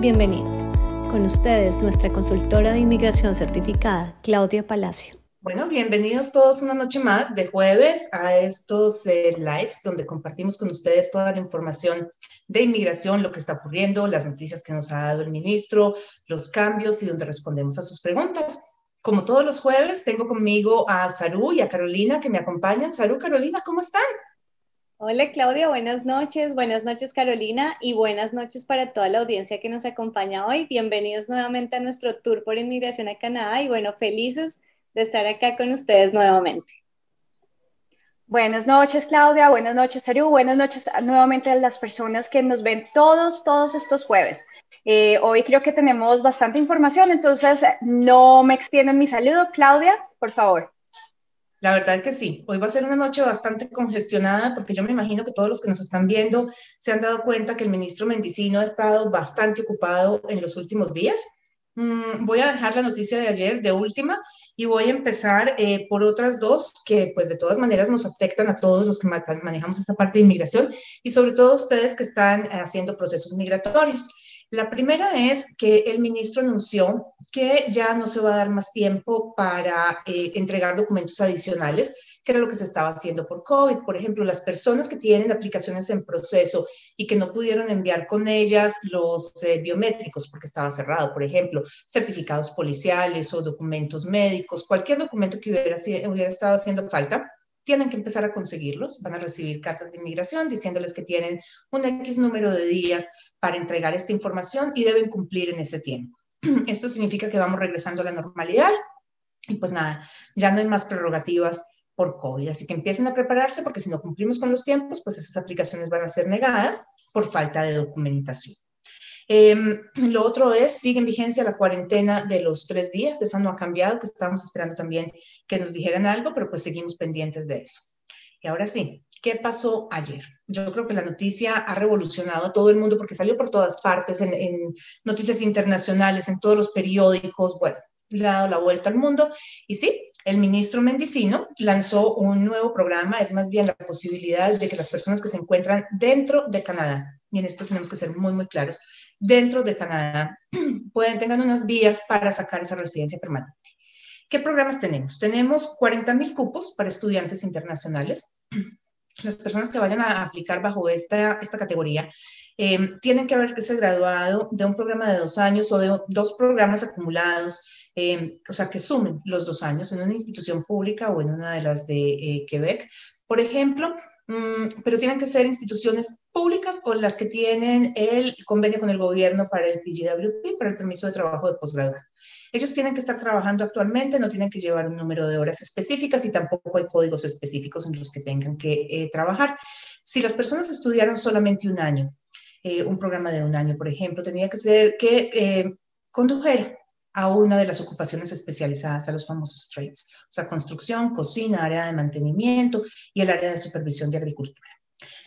Bienvenidos. Con ustedes, nuestra consultora de inmigración certificada, Claudia Palacio. Bueno, bienvenidos todos una noche más de jueves a estos eh, lives donde compartimos con ustedes toda la información de inmigración, lo que está ocurriendo, las noticias que nos ha dado el ministro, los cambios y donde respondemos a sus preguntas. Como todos los jueves, tengo conmigo a Saru y a Carolina que me acompañan. Saru, Carolina, ¿cómo están? Hola Claudia, buenas noches, buenas noches Carolina y buenas noches para toda la audiencia que nos acompaña hoy. Bienvenidos nuevamente a nuestro tour por inmigración a Canadá y bueno, felices de estar acá con ustedes nuevamente. Buenas noches Claudia, buenas noches Saru, buenas noches nuevamente a las personas que nos ven todos, todos estos jueves. Eh, hoy creo que tenemos bastante información, entonces no me extiendo en mi saludo. Claudia, por favor. La verdad que sí, hoy va a ser una noche bastante congestionada porque yo me imagino que todos los que nos están viendo se han dado cuenta que el ministro Mendicino ha estado bastante ocupado en los últimos días. Mm, voy a dejar la noticia de ayer de última y voy a empezar eh, por otras dos que pues de todas maneras nos afectan a todos los que manejamos esta parte de inmigración y sobre todo ustedes que están haciendo procesos migratorios. La primera es que el ministro anunció que ya no se va a dar más tiempo para eh, entregar documentos adicionales, que era lo que se estaba haciendo por COVID. Por ejemplo, las personas que tienen aplicaciones en proceso y que no pudieron enviar con ellas los eh, biométricos porque estaba cerrado, por ejemplo, certificados policiales o documentos médicos, cualquier documento que hubiera, hubiera estado haciendo falta, tienen que empezar a conseguirlos, van a recibir cartas de inmigración diciéndoles que tienen un X número de días para entregar esta información y deben cumplir en ese tiempo. Esto significa que vamos regresando a la normalidad y pues nada, ya no hay más prerrogativas por COVID, así que empiecen a prepararse porque si no cumplimos con los tiempos, pues esas aplicaciones van a ser negadas por falta de documentación. Em, lo otro es, sigue en vigencia la cuarentena de los tres días, esa no ha cambiado, que estábamos esperando también que nos dijeran algo, pero pues seguimos pendientes de eso. Y ahora sí, ¿qué pasó ayer? Yo creo que la noticia ha revolucionado a todo el mundo porque salió por todas partes, en, en noticias internacionales, en todos los periódicos, bueno, le ha dado la vuelta al mundo. Y sí, el ministro Mendicino lanzó un nuevo programa, es más bien la posibilidad de que las personas que se encuentran dentro de Canadá, y en esto tenemos que ser muy, muy claros, dentro de Canadá pueden tener unas vías para sacar esa residencia permanente. ¿Qué programas tenemos? Tenemos 40 mil cupos para estudiantes internacionales. Las personas que vayan a aplicar bajo esta, esta categoría eh, tienen que haberse graduado de un programa de dos años o de dos programas acumulados, eh, o sea, que sumen los dos años en una institución pública o en una de las de eh, Quebec. Por ejemplo, pero tienen que ser instituciones públicas o las que tienen el convenio con el gobierno para el PGWP, para el permiso de trabajo de posgrado. Ellos tienen que estar trabajando actualmente, no tienen que llevar un número de horas específicas y tampoco hay códigos específicos en los que tengan que eh, trabajar. Si las personas estudiaron solamente un año, eh, un programa de un año, por ejemplo, tenía que ser que eh, condujera a una de las ocupaciones especializadas, a los famosos trades, o sea, construcción, cocina, área de mantenimiento y el área de supervisión de agricultura.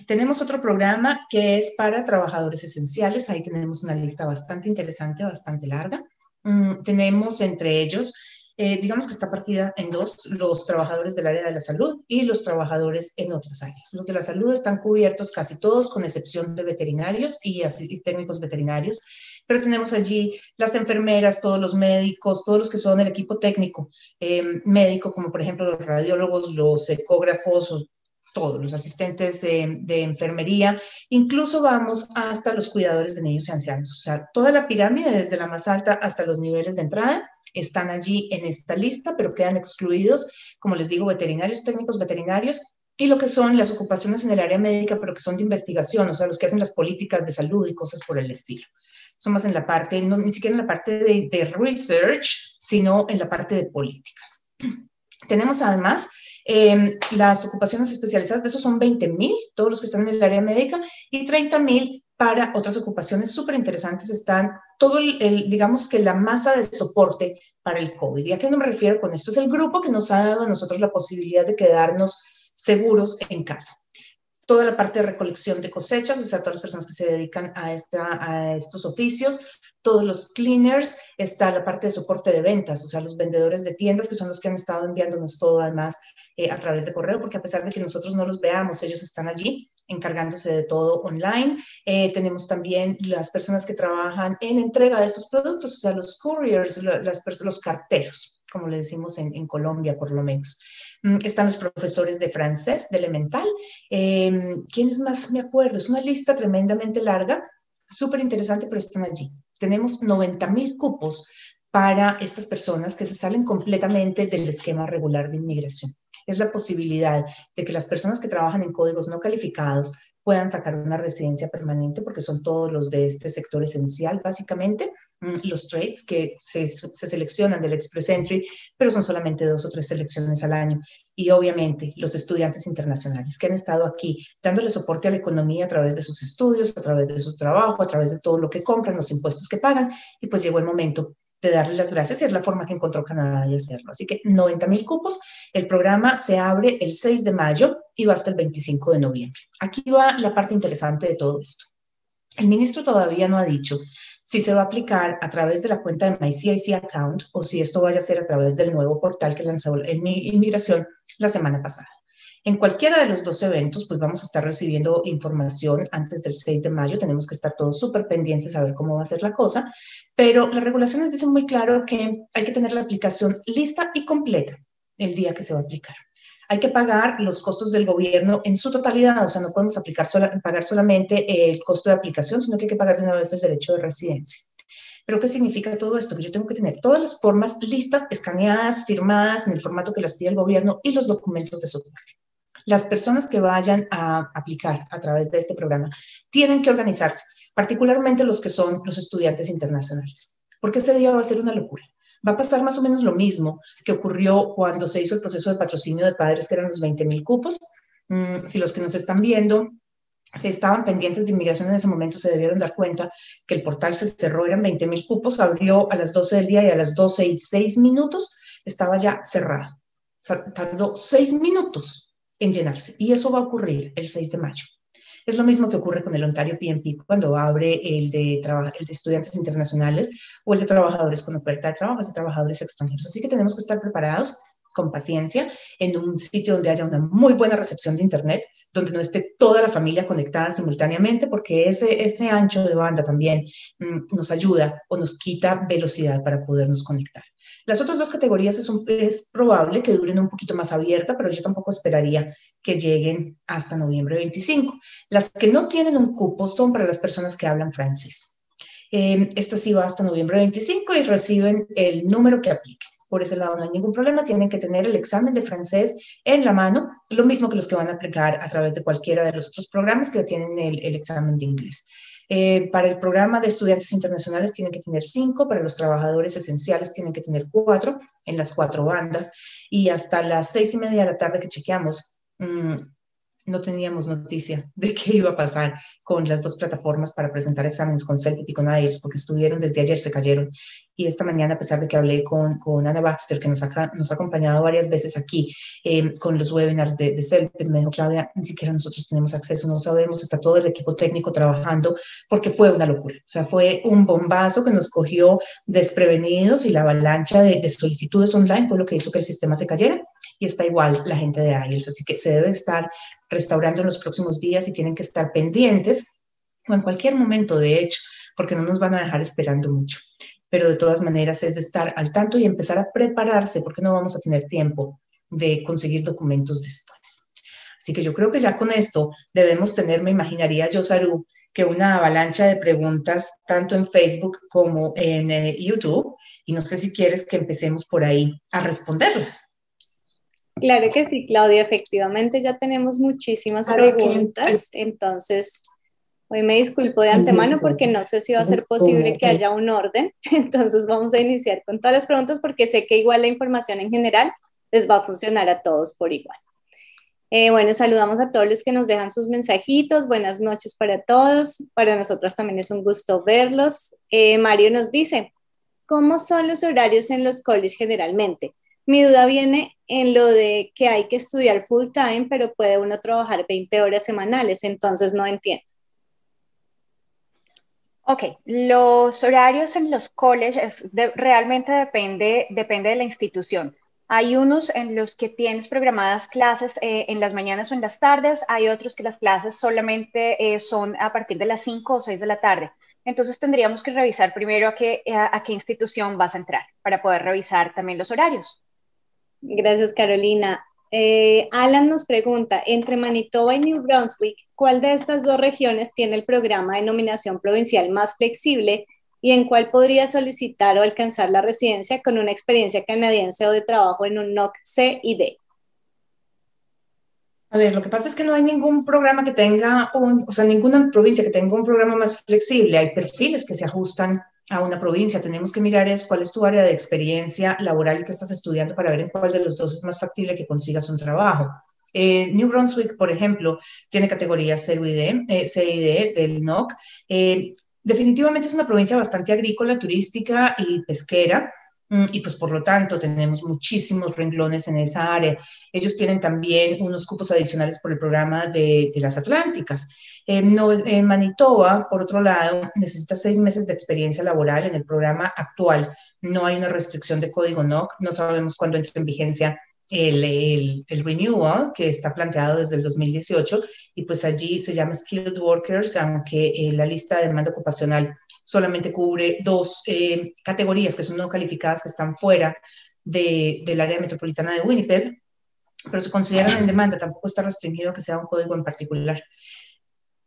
Tenemos otro programa que es para trabajadores esenciales, ahí tenemos una lista bastante interesante, bastante larga. Mm, tenemos entre ellos, eh, digamos que está partida en dos, los trabajadores del área de la salud y los trabajadores en otras áreas. Los de la salud están cubiertos casi todos, con excepción de veterinarios y, y técnicos veterinarios pero tenemos allí las enfermeras, todos los médicos, todos los que son el equipo técnico em, médico, como por ejemplo los radiólogos, los ecógrafos, todos los asistentes de enfermería, incluso vamos hasta los cuidadores de niños y ancianos. O sea, toda la pirámide, desde la más alta hasta los niveles de entrada, están allí en esta lista, pero quedan excluidos, como les digo, veterinarios, técnicos veterinarios y lo que son las ocupaciones en el área médica, pero que son de investigación, o sea, los que hacen las políticas de salud y cosas por el estilo son más en la parte, no, ni siquiera en la parte de, de research, sino en la parte de políticas. Tenemos además eh, las ocupaciones especializadas, de esos son 20 mil, todos los que están en el área médica, y 30 mil para otras ocupaciones súper interesantes. Están todo el, el, digamos que la masa de soporte para el COVID. ¿Y a qué no me refiero con esto? Es el grupo que nos ha dado a nosotros la posibilidad de quedarnos seguros en casa toda la parte de recolección de cosechas, o sea, todas las personas que se dedican a, esta, a estos oficios, todos los cleaners, está la parte de soporte de ventas, o sea, los vendedores de tiendas, que son los que han estado enviándonos todo además eh, a través de correo, porque a pesar de que nosotros no los veamos, ellos están allí encargándose de todo online. Eh, tenemos también las personas que trabajan en entrega de estos productos, o sea, los couriers, las, los carteros, como le decimos en, en Colombia por lo menos. Mm, están los profesores de francés, de elemental. Eh, ¿Quiénes más me acuerdo? Es una lista tremendamente larga, súper interesante, pero están allí. Tenemos 90 mil cupos para estas personas que se salen completamente del esquema regular de inmigración. Es la posibilidad de que las personas que trabajan en códigos no calificados puedan sacar una residencia permanente, porque son todos los de este sector esencial, básicamente, mm, los trades que se, se, seleccionan del Express Entry, pero son solamente dos o tres selecciones al año. Y obviamente los estudiantes internacionales que han estado aquí dándole soporte a la economía a través de sus estudios, a través de su trabajo, a través de todo lo que compran, los impuestos que pagan, y pues llegó el momento de darle las gracias y es la forma que encontró Canadá de hacerlo. Así que 90 mil cupos, el programa se abre el 6 de mayo y va hasta el 25 de noviembre. Aquí va la parte interesante de todo esto. El ministro todavía no ha dicho si se va a aplicar a través de la cuenta de MyCIC Account o si esto vaya a ser a través del nuevo portal que lanzó en Inmigración la semana pasada. En cualquiera de los dos eventos, pues vamos a estar recibiendo información antes del 6 de mayo. Tenemos que estar todos súper pendientes a ver cómo va a ser la cosa. Pero las regulaciones dicen muy claro que hay que tener la aplicación lista y completa el día que se va a aplicar. Hay que pagar los costos del gobierno en su totalidad, o sea, no podemos aplicar pagar solamente el costo de aplicación, sino que hay que pagar de una vez el derecho de residencia. ¿Pero qué significa todo esto? Que yo tengo que tener todas las formas listas, escaneadas, firmadas en el formato que las pide el gobierno y los documentos de soporte. Las personas que vayan a aplicar a través de este programa tienen que organizarse, particularmente los que son los estudiantes internacionales, porque ese día va a ser una locura. Va a pasar más o menos lo mismo que ocurrió cuando se hizo el proceso de patrocinio de padres, que eran los 20 mil cupos. Mm, si los que nos están viendo estaban pendientes de inmigración en ese momento se debieron dar cuenta que el portal se cerró, eran 20 mil cupos, abrió a las 12 del día y a las 12 y 6 minutos estaba ya cerrado. O sea, tardó 6 minutos en llenarse y eso va a ocurrir el 6 de mayo. Es lo mismo que ocurre con el Ontario PNP cuando abre el de, el de estudiantes internacionales o el de trabajadores con oferta de trabajo, el de trabajadores extranjeros. Así que tenemos que estar preparados con paciencia en un sitio donde haya una muy buena recepción de Internet, donde no esté toda la familia conectada simultáneamente, porque ese, ese ancho de banda también mm, nos ayuda o nos quita velocidad para podernos conectar. Las otras dos categorías es, es, probable que duren un poquito más abierta, pero yo tampoco esperaría que lleguen hasta noviembre 25. Las que no tienen un cupo son para las personas que hablan francés. Eh, esta sí va hasta noviembre 25 y reciben el número que aplique. Por ese lado no hay ningún problema, tienen que tener el examen de francés en la mano, lo mismo que los que van a aplicar a través de cualquiera de los otros programas que tienen el examen de inglés. Eh, para el programa de estudiantes internacionales tienen que tener cinco, para los trabajadores esenciales tienen que tener cuatro en las cuatro bandas y hasta las seis y media de la tarde que chequeamos, mmm, no teníamos noticia de qué iba a pasar con las dos plataformas para presentar exámenes con CELPIP y con IELTS, porque estuvieron desde ayer, se cayeron. Y esta mañana, a pesar de que hablé con, con Ana Baxter, que nos ha, nos ha acompañado varias veces aquí eh, con los webinars de, de me dijo, Claudia, ni siquiera nosotros tenemos acceso, no sabemos, está todo el equipo técnico trabajando, porque fue una locura. O sea, fue un bombazo que nos cogió desprevenidos y la avalancha de solicitudes online fue lo que hizo que el sistema se cayera y está igual la gente de IELTS, así que se debe estar restaurando en los próximos días y tienen que estar pendientes o en cualquier momento, de hecho, porque no nos van a dejar esperando mucho. Pero de todas maneras es de estar al tanto y empezar a prepararse porque no vamos a tener tiempo de conseguir documentos después. Así que yo creo que ya con esto debemos tener, me imaginaría yo, Saru, que una avalancha de preguntas tanto en Facebook como en eh, YouTube. Y no sé si quieres que empecemos por ahí a responderlas. Claro que sí, Claudia, efectivamente ya tenemos muchísimas preguntas, entonces hoy me disculpo de antemano porque no sé si va a ser posible que haya un orden, entonces vamos a iniciar con todas las preguntas porque sé que igual la información en general les va a funcionar a todos por igual. Eh, bueno, saludamos a todos los que nos dejan sus mensajitos. Buenas noches para todos. Para nosotros también es un gusto verlos. Eh, Mario nos dice, ¿cómo son los horarios en los coles generalmente? Mi duda viene en lo de que hay que estudiar full time, pero puede uno trabajar 20 horas semanales, entonces no entiendo. Ok, los horarios en los colleges realmente depende, depende de la institución. Hay unos en los que tienes programadas clases eh, en las mañanas o en las tardes, hay otros que las clases solamente eh, son a partir de las 5 o 6 de la tarde. Entonces tendríamos que revisar primero a qué, a, qué institución vas a entrar para poder revisar también los horarios. Gracias, Carolina. Eh, Alan nos pregunta, entre Manitoba y New Brunswick, ¿cuál de estas dos regiones tiene el programa de nominación provincial más flexible y en cuál podría solicitar o alcanzar la residencia con una experiencia canadiense o de trabajo en un NOC C y D? A ver, lo que pasa es que no hay ningún programa que tenga, un, o sea, ninguna provincia que tenga un programa más flexible. Hay perfiles que se ajustan a una provincia. Tenemos que mirar es cuál es tu área de experiencia laboral que estás estudiando para ver en cuál de los dos es más factible que consigas un trabajo. Eh, New Brunswick, por ejemplo, tiene categorías C y D, eh, C y D del NOC. Eh, definitivamente es una provincia bastante agrícola, turística y pesquera. Mm, y pues por lo tanto tenemos muchísimos renglones en esa área. Ellos tienen también unos cupos adicionales por el programa de, las Atlánticas. en Manitoba, por otro lado, necesita seis meses de experiencia laboral en el programa actual. No hay una restricción de código NOC, no sabemos cuándo entra en vigencia el, el, renewal que está planteado desde el 2018 y pues allí se llama Skilled Workers, aunque eh, la lista de demanda ocupacional solamente cubre dos eh, categorías que son no calificadas, que están fuera de, del área metropolitana de Winnipeg, pero se consideran en demanda, tampoco está restringido a que sea un código en particular.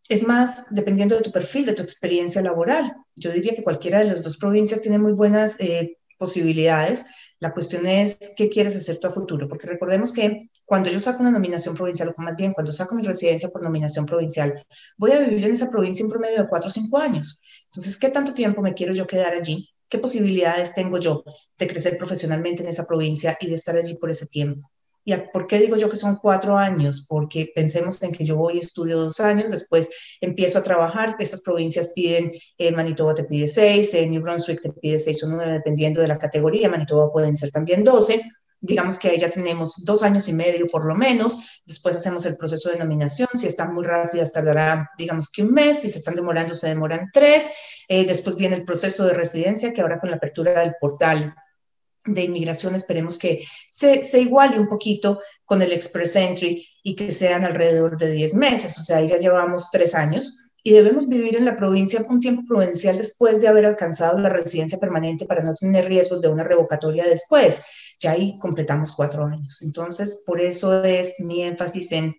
Es más, dependiendo de tu perfil, de tu experiencia laboral. Yo diría que cualquiera de las dos provincias tiene muy buenas eh, posibilidades. La cuestión es qué quieres hacer tú a futuro, porque recordemos que cuando yo saco una nominación provincial, o más bien cuando saco mi residencia por nominación provincial, voy a vivir en esa provincia en promedio de cuatro o cinco años. Entonces, ¿qué tanto tiempo me quiero yo quedar allí? ¿Qué posibilidades tengo yo de crecer profesionalmente en esa provincia y de estar allí por ese tiempo? ¿Y por qué digo yo que son cuatro años? Porque pensemos en que yo voy estudio dos años, después empiezo a trabajar, estas provincias piden, eh, Manitoba te pide seis, eh, New Brunswick te pide seis o nueve, dependiendo de la categoría, Manitoba pueden ser también doce, digamos que ahí ya tenemos dos años y medio por lo menos, después hacemos el proceso de nominación, si están muy rápidas tardará digamos que un mes, si se están demorando se demoran tres, eh, después viene el proceso de residencia que ahora con la apertura del portal de inmigración esperemos que se, se, iguale un poquito con el Express Entry y que sean alrededor de 10 meses, o sea, ahí ya llevamos tres años y debemos vivir en la provincia un tiempo prudencial después de haber alcanzado la residencia permanente para no tener riesgos de una revocatoria después. Ya ahí completamos cuatro años. Entonces, por eso es mi énfasis en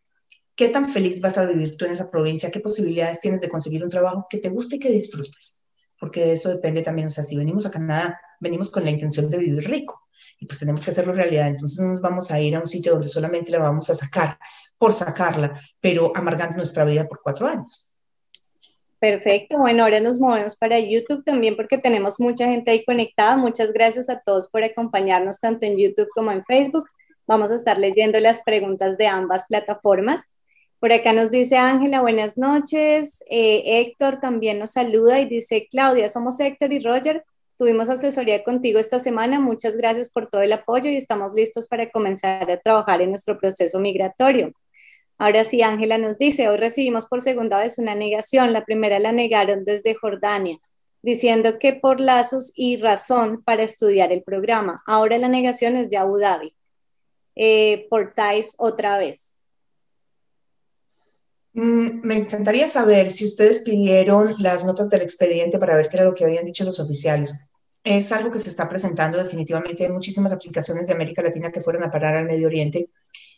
qué tan feliz vas a vivir tú en esa provincia, qué posibilidades tienes de conseguir un trabajo que te guste y que disfrutes, porque de eso depende también, o sea, si venimos a Canadá, venimos con la intención de vivir rico y pues tenemos que hacerlo realidad, entonces no nos vamos a ir a un sitio donde solamente la vamos a sacar por sacarla, pero amargando nuestra vida por cuatro años. Perfecto, bueno, ahora nos movemos para YouTube también porque tenemos mucha gente ahí conectada. Muchas gracias a todos por acompañarnos tanto en YouTube como en Facebook. Vamos a estar leyendo las preguntas de ambas plataformas. Por acá nos dice Ángela, buenas noches. Eh, Héctor también nos saluda y dice, Claudia, somos Héctor y Roger. Tuvimos asesoría contigo esta semana. Muchas gracias por todo el apoyo y estamos listos para comenzar a trabajar en nuestro proceso migratorio. Ahora sí, Ángela nos dice, hoy recibimos por segunda vez una negación. La primera la negaron desde Jordania, diciendo que por lazos y razón para estudiar el programa. Ahora la negación es de Abu Dhabi. Eh, por otra vez. Mm, me encantaría saber si ustedes pidieron las notas del expediente para ver qué era lo que habían dicho los oficiales. Es algo que se está presentando definitivamente en muchísimas aplicaciones de América Latina que fueron a parar al Medio Oriente.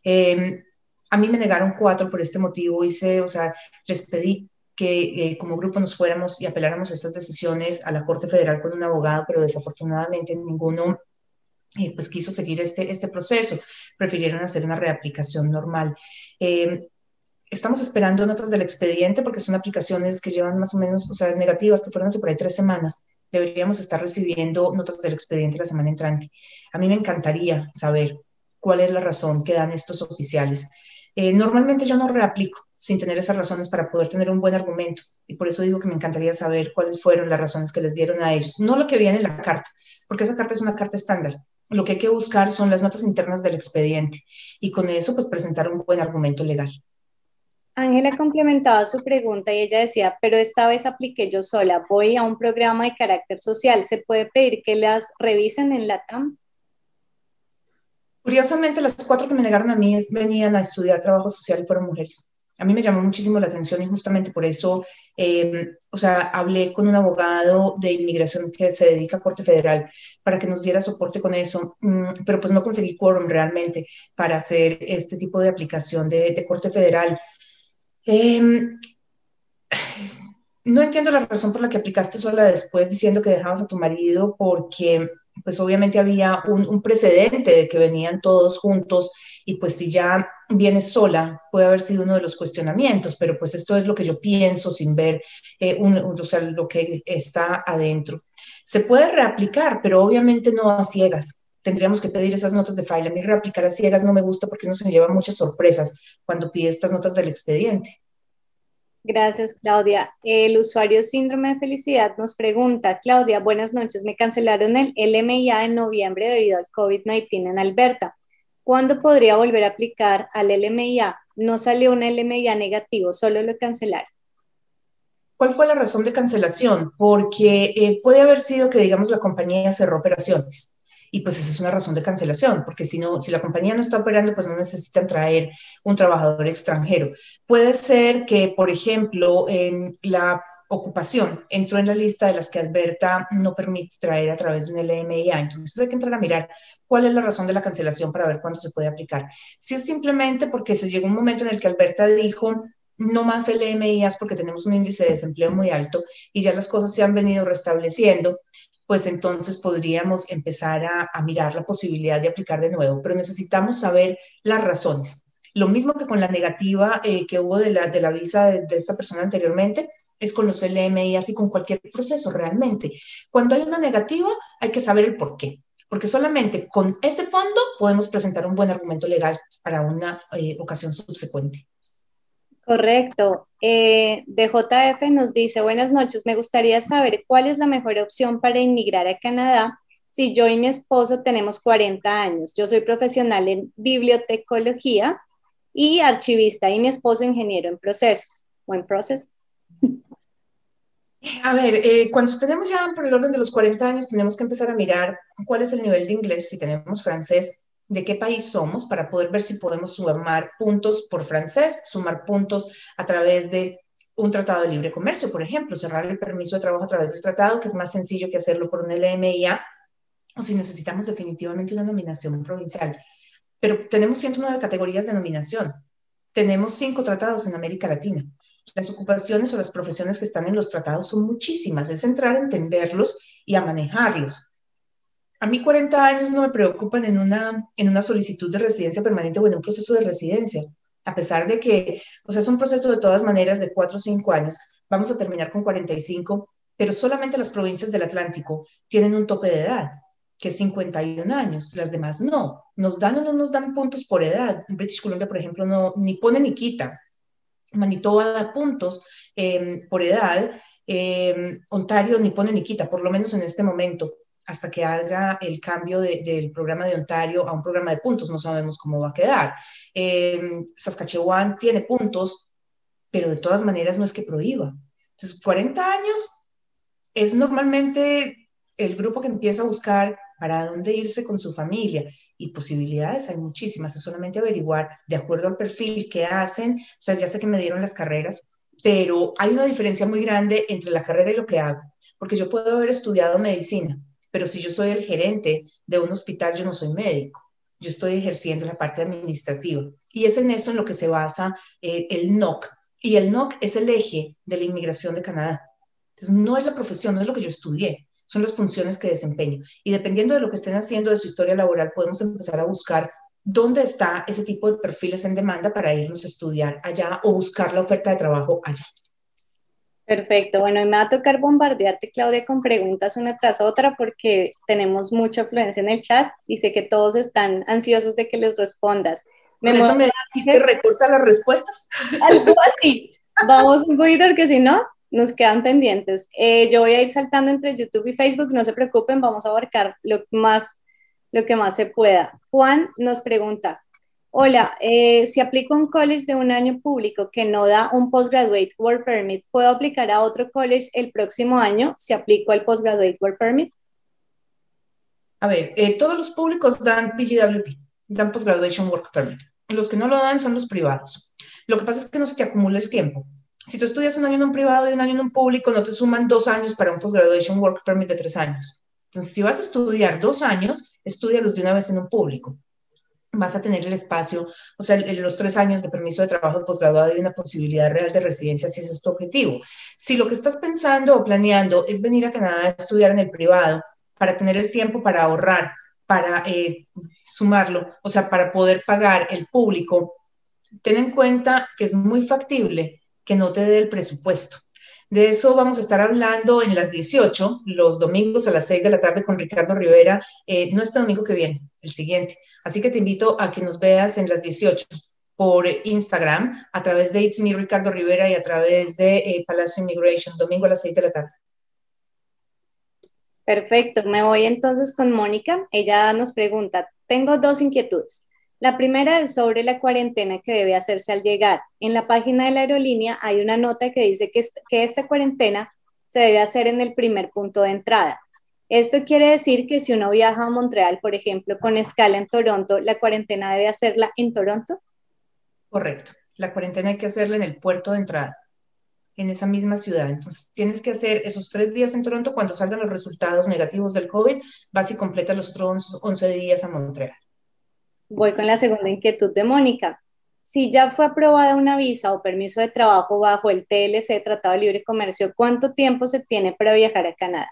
Eh, a mí me negaron cuatro por este motivo. Hice, o sea, les pedí que eh, como grupo nos fuéramos y apeláramos estas decisiones a la Corte Federal con un abogado, pero desafortunadamente ninguno eh, pues quiso seguir este, este proceso. Prefirieron hacer una reaplicación normal. Eh, estamos esperando notas del expediente porque son aplicaciones que llevan más o menos, o sea, negativas, que fueron hace por ahí tres semanas. Deberíamos estar recibiendo notas del expediente la semana entrante. A mí me encantaría saber cuál es la razón que dan estos oficiales. Eh, normalmente yo no reaplico sin tener esas razones para poder tener un buen argumento y por eso digo que me encantaría saber cuáles fueron las razones que les dieron a ellos, no lo que viene en la carta, porque esa carta es una carta estándar. Lo que hay que buscar son las notas internas del expediente y con eso pues presentar un buen argumento legal. Ángela complementaba su pregunta y ella decía, pero esta vez apliqué yo sola, voy a un programa de carácter social, ¿se puede pedir que las revisen en la TAM? Curiosamente, las cuatro que me negaron a mí venían a estudiar trabajo social y fueron mujeres. A mí me llamó muchísimo la atención y justamente por eso, em, o sea, hablé con un abogado de inmigración que se dedica a Corte Federal para que nos diera soporte con eso, mm, pero pues no conseguí quórum realmente para hacer este tipo de aplicación de, Corte Federal. Em, no entiendo la razón por la que aplicaste sola después diciendo que dejabas a tu marido porque pues obviamente había un, precedente de que venían todos juntos y pues si ya vienes sola puede haber sido uno de los cuestionamientos, pero pues esto es lo que yo pienso sin ver eh, o sea, lo que está adentro. Se puede reaplicar, pero obviamente no a ciegas. Tendríamos que pedir esas notas de file. A mí reaplicar a ciegas no me gusta porque no se lleva muchas sorpresas cuando pide estas notas del expediente. Gracias, Claudia. El usuario Síndrome de Felicidad nos pregunta, Claudia, buenas noches. Me cancelaron el LMIA en noviembre debido al COVID-19 en Alberta. ¿Cuándo podría volver a aplicar al LMIA? No salió un LMIA negativo, solo lo cancelaron. ¿Cuál fue la razón de cancelación? Porque eh, puede haber sido que, digamos, la compañía cerró operaciones y pues esa es una razón de cancelación, porque si no, si la compañía no está operando, pues no necesitan traer un trabajador extranjero. Puede ser que, por ejemplo, en la ocupación entró en la lista de las que Alberta no permite traer a través de un LMIA. Entonces hay que entrar a mirar cuál es la razón de la cancelación para ver cuándo se puede aplicar. Si es simplemente porque se llegó un momento en el que Alberta dijo no más LMIAs porque tenemos un índice de desempleo muy alto y ya las cosas se han venido restableciendo, pues entonces podríamos empezar a, mirar la posibilidad de aplicar de nuevo, pero necesitamos saber las razones. Lo mismo que con la negativa eh, que hubo de la, de visa de, esta persona anteriormente, es con los LMI, así con cualquier proceso realmente. Cuando hay una negativa, hay que saber el por qué, porque solamente con ese fondo podemos presentar un buen argumento legal para una eh, ocasión subsecuente. Correcto. Eh, DJF nos dice, buenas noches, me gustaría saber cuál es la mejor opción para inmigrar a Canadá si yo y mi esposo tenemos 40 años. Yo soy profesional en bibliotecología y archivista y mi esposo ingeniero en procesos o en procesos. A ver, eh, cuando tenemos ya por el orden de los 40 años, tenemos que empezar a mirar cuál es el nivel de inglés, si tenemos francés, de qué país somos para poder ver si podemos sumar puntos por francés, sumar puntos a través de un tratado de libre comercio, por ejemplo, cerrar el permiso de trabajo a través del tratado, que es más sencillo que hacerlo por un LMIA, o si necesitamos definitivamente una nominación provincial. Pero tenemos 109 categorías de nominación. Tenemos cinco tratados en América Latina. Las ocupaciones o las profesiones que están en los tratados son muchísimas. Es entrar a entenderlos y a manejarlos a mí 40 años no me preocupan en una, en una solicitud de residencia permanente o en un proceso de residencia, a pesar de que, o sea, es un proceso de todas maneras de 4 o 5 años, vamos a terminar con 45, pero solamente las provincias del Atlántico tienen un tope de edad, que es 51 años, las demás no. Nos dan o no nos dan puntos por edad. British Columbia, por ejemplo, no, ni pone ni quita. Manitoba da puntos em, por edad, em, Ontario ni pone ni quita, por lo menos en este momento hasta que haya el cambio del programa de Ontario a un programa de puntos. No sabemos cómo va a quedar. Eh, Saskatchewan tiene puntos, pero de todas maneras no es que prohíba. Entonces, 40 años es normalmente el grupo que empieza a buscar para dónde irse con su familia y posibilidades hay muchísimas, es solamente averiguar de acuerdo al perfil que hacen, o sea, ya sé que me dieron las carreras, pero hay una diferencia muy grande entre la carrera y lo que hago, porque yo puedo haber estudiado medicina, pero si yo soy el gerente de un hospital, yo no soy médico. Yo estoy ejerciendo la parte administrativa. Y es en eso en lo que se basa eh, el NOC. Y el NOC es el eje de la inmigración de Canadá. Entonces, no es la profesión, no es lo que yo estudié, son las funciones que desempeño. Y dependiendo de lo que estén haciendo de su historia laboral, podemos empezar a buscar dónde está ese tipo de perfiles en demanda para irnos a estudiar allá o buscar la oferta de trabajo allá. Perfecto. Bueno, y me va a tocar bombardearte, Claudia, con preguntas una tras otra porque tenemos mucha afluencia en el chat y sé que todos están ansiosos de que les respondas. Me eso me recorta las respuestas? Algo así. Vamos un poquito porque si no, nos quedan pendientes. Eh, yo voy a ir saltando entre YouTube y Facebook, no se preocupen, vamos a abarcar lo, más, lo que más se pueda. Juan nos pregunta, Hola, eh, si aplico a un college de un año público que no da un postgraduate work permit, ¿puedo aplicar a otro college el próximo año si aplico al postgraduate work permit? A ver, eh, todos los públicos dan PGWP. dan Postgraduation Work Permit. Los que no lo dan son los privados. Lo que pasa es que no se te acumula el tiempo. Si tú estudias un año en un privado y un año en un público, no te suman dos años para un Postgraduation Work Permit de tres años. Entonces, si vas a estudiar dos años, estudialos de una vez en un público vas a tener el espacio, o sea, los tres años de permiso de trabajo posgraduado y una posibilidad real de residencia si ese es tu objetivo. Si lo que estás pensando o planeando es venir a Canadá a estudiar en el privado para tener el tiempo para ahorrar, para eh, sumarlo, o sea, para poder pagar el público, ten en cuenta que es muy factible que no te dé el presupuesto. De eso vamos a estar hablando en las 18, los domingos a las 6 de la tarde con Ricardo Rivera, eh, no este domingo que viene, el siguiente. Así que te invito a que nos veas en las 18 por Instagram, a través de It's Me Ricardo Rivera y a través de eh, Palacio Immigration, domingo a las 6 de la tarde. Perfecto, me voy entonces con Mónica. Ella nos pregunta, tengo dos inquietudes. La primera es sobre la cuarentena que debe hacerse al llegar. En la página de la aerolínea hay una nota que dice que, que esta cuarentena se debe hacer en el primer punto de entrada. Esto quiere decir que si uno viaja a Montreal, por ejemplo, con escala en Toronto, ¿la cuarentena debe hacerla en Toronto? Correcto. La cuarentena hay que hacerla en el puerto de entrada, en esa misma ciudad. Entonces, tienes que hacer esos tres días en Toronto. Cuando salgan los resultados negativos del COVID, vas y completa los otros 11 días a Montreal. Voy con la segunda inquietud de Mónica. Si ya fue aprobada una visa o permiso de trabajo bajo el TLC, Tratado de Libre Comercio, ¿cuánto tiempo se tiene para viajar a Canadá?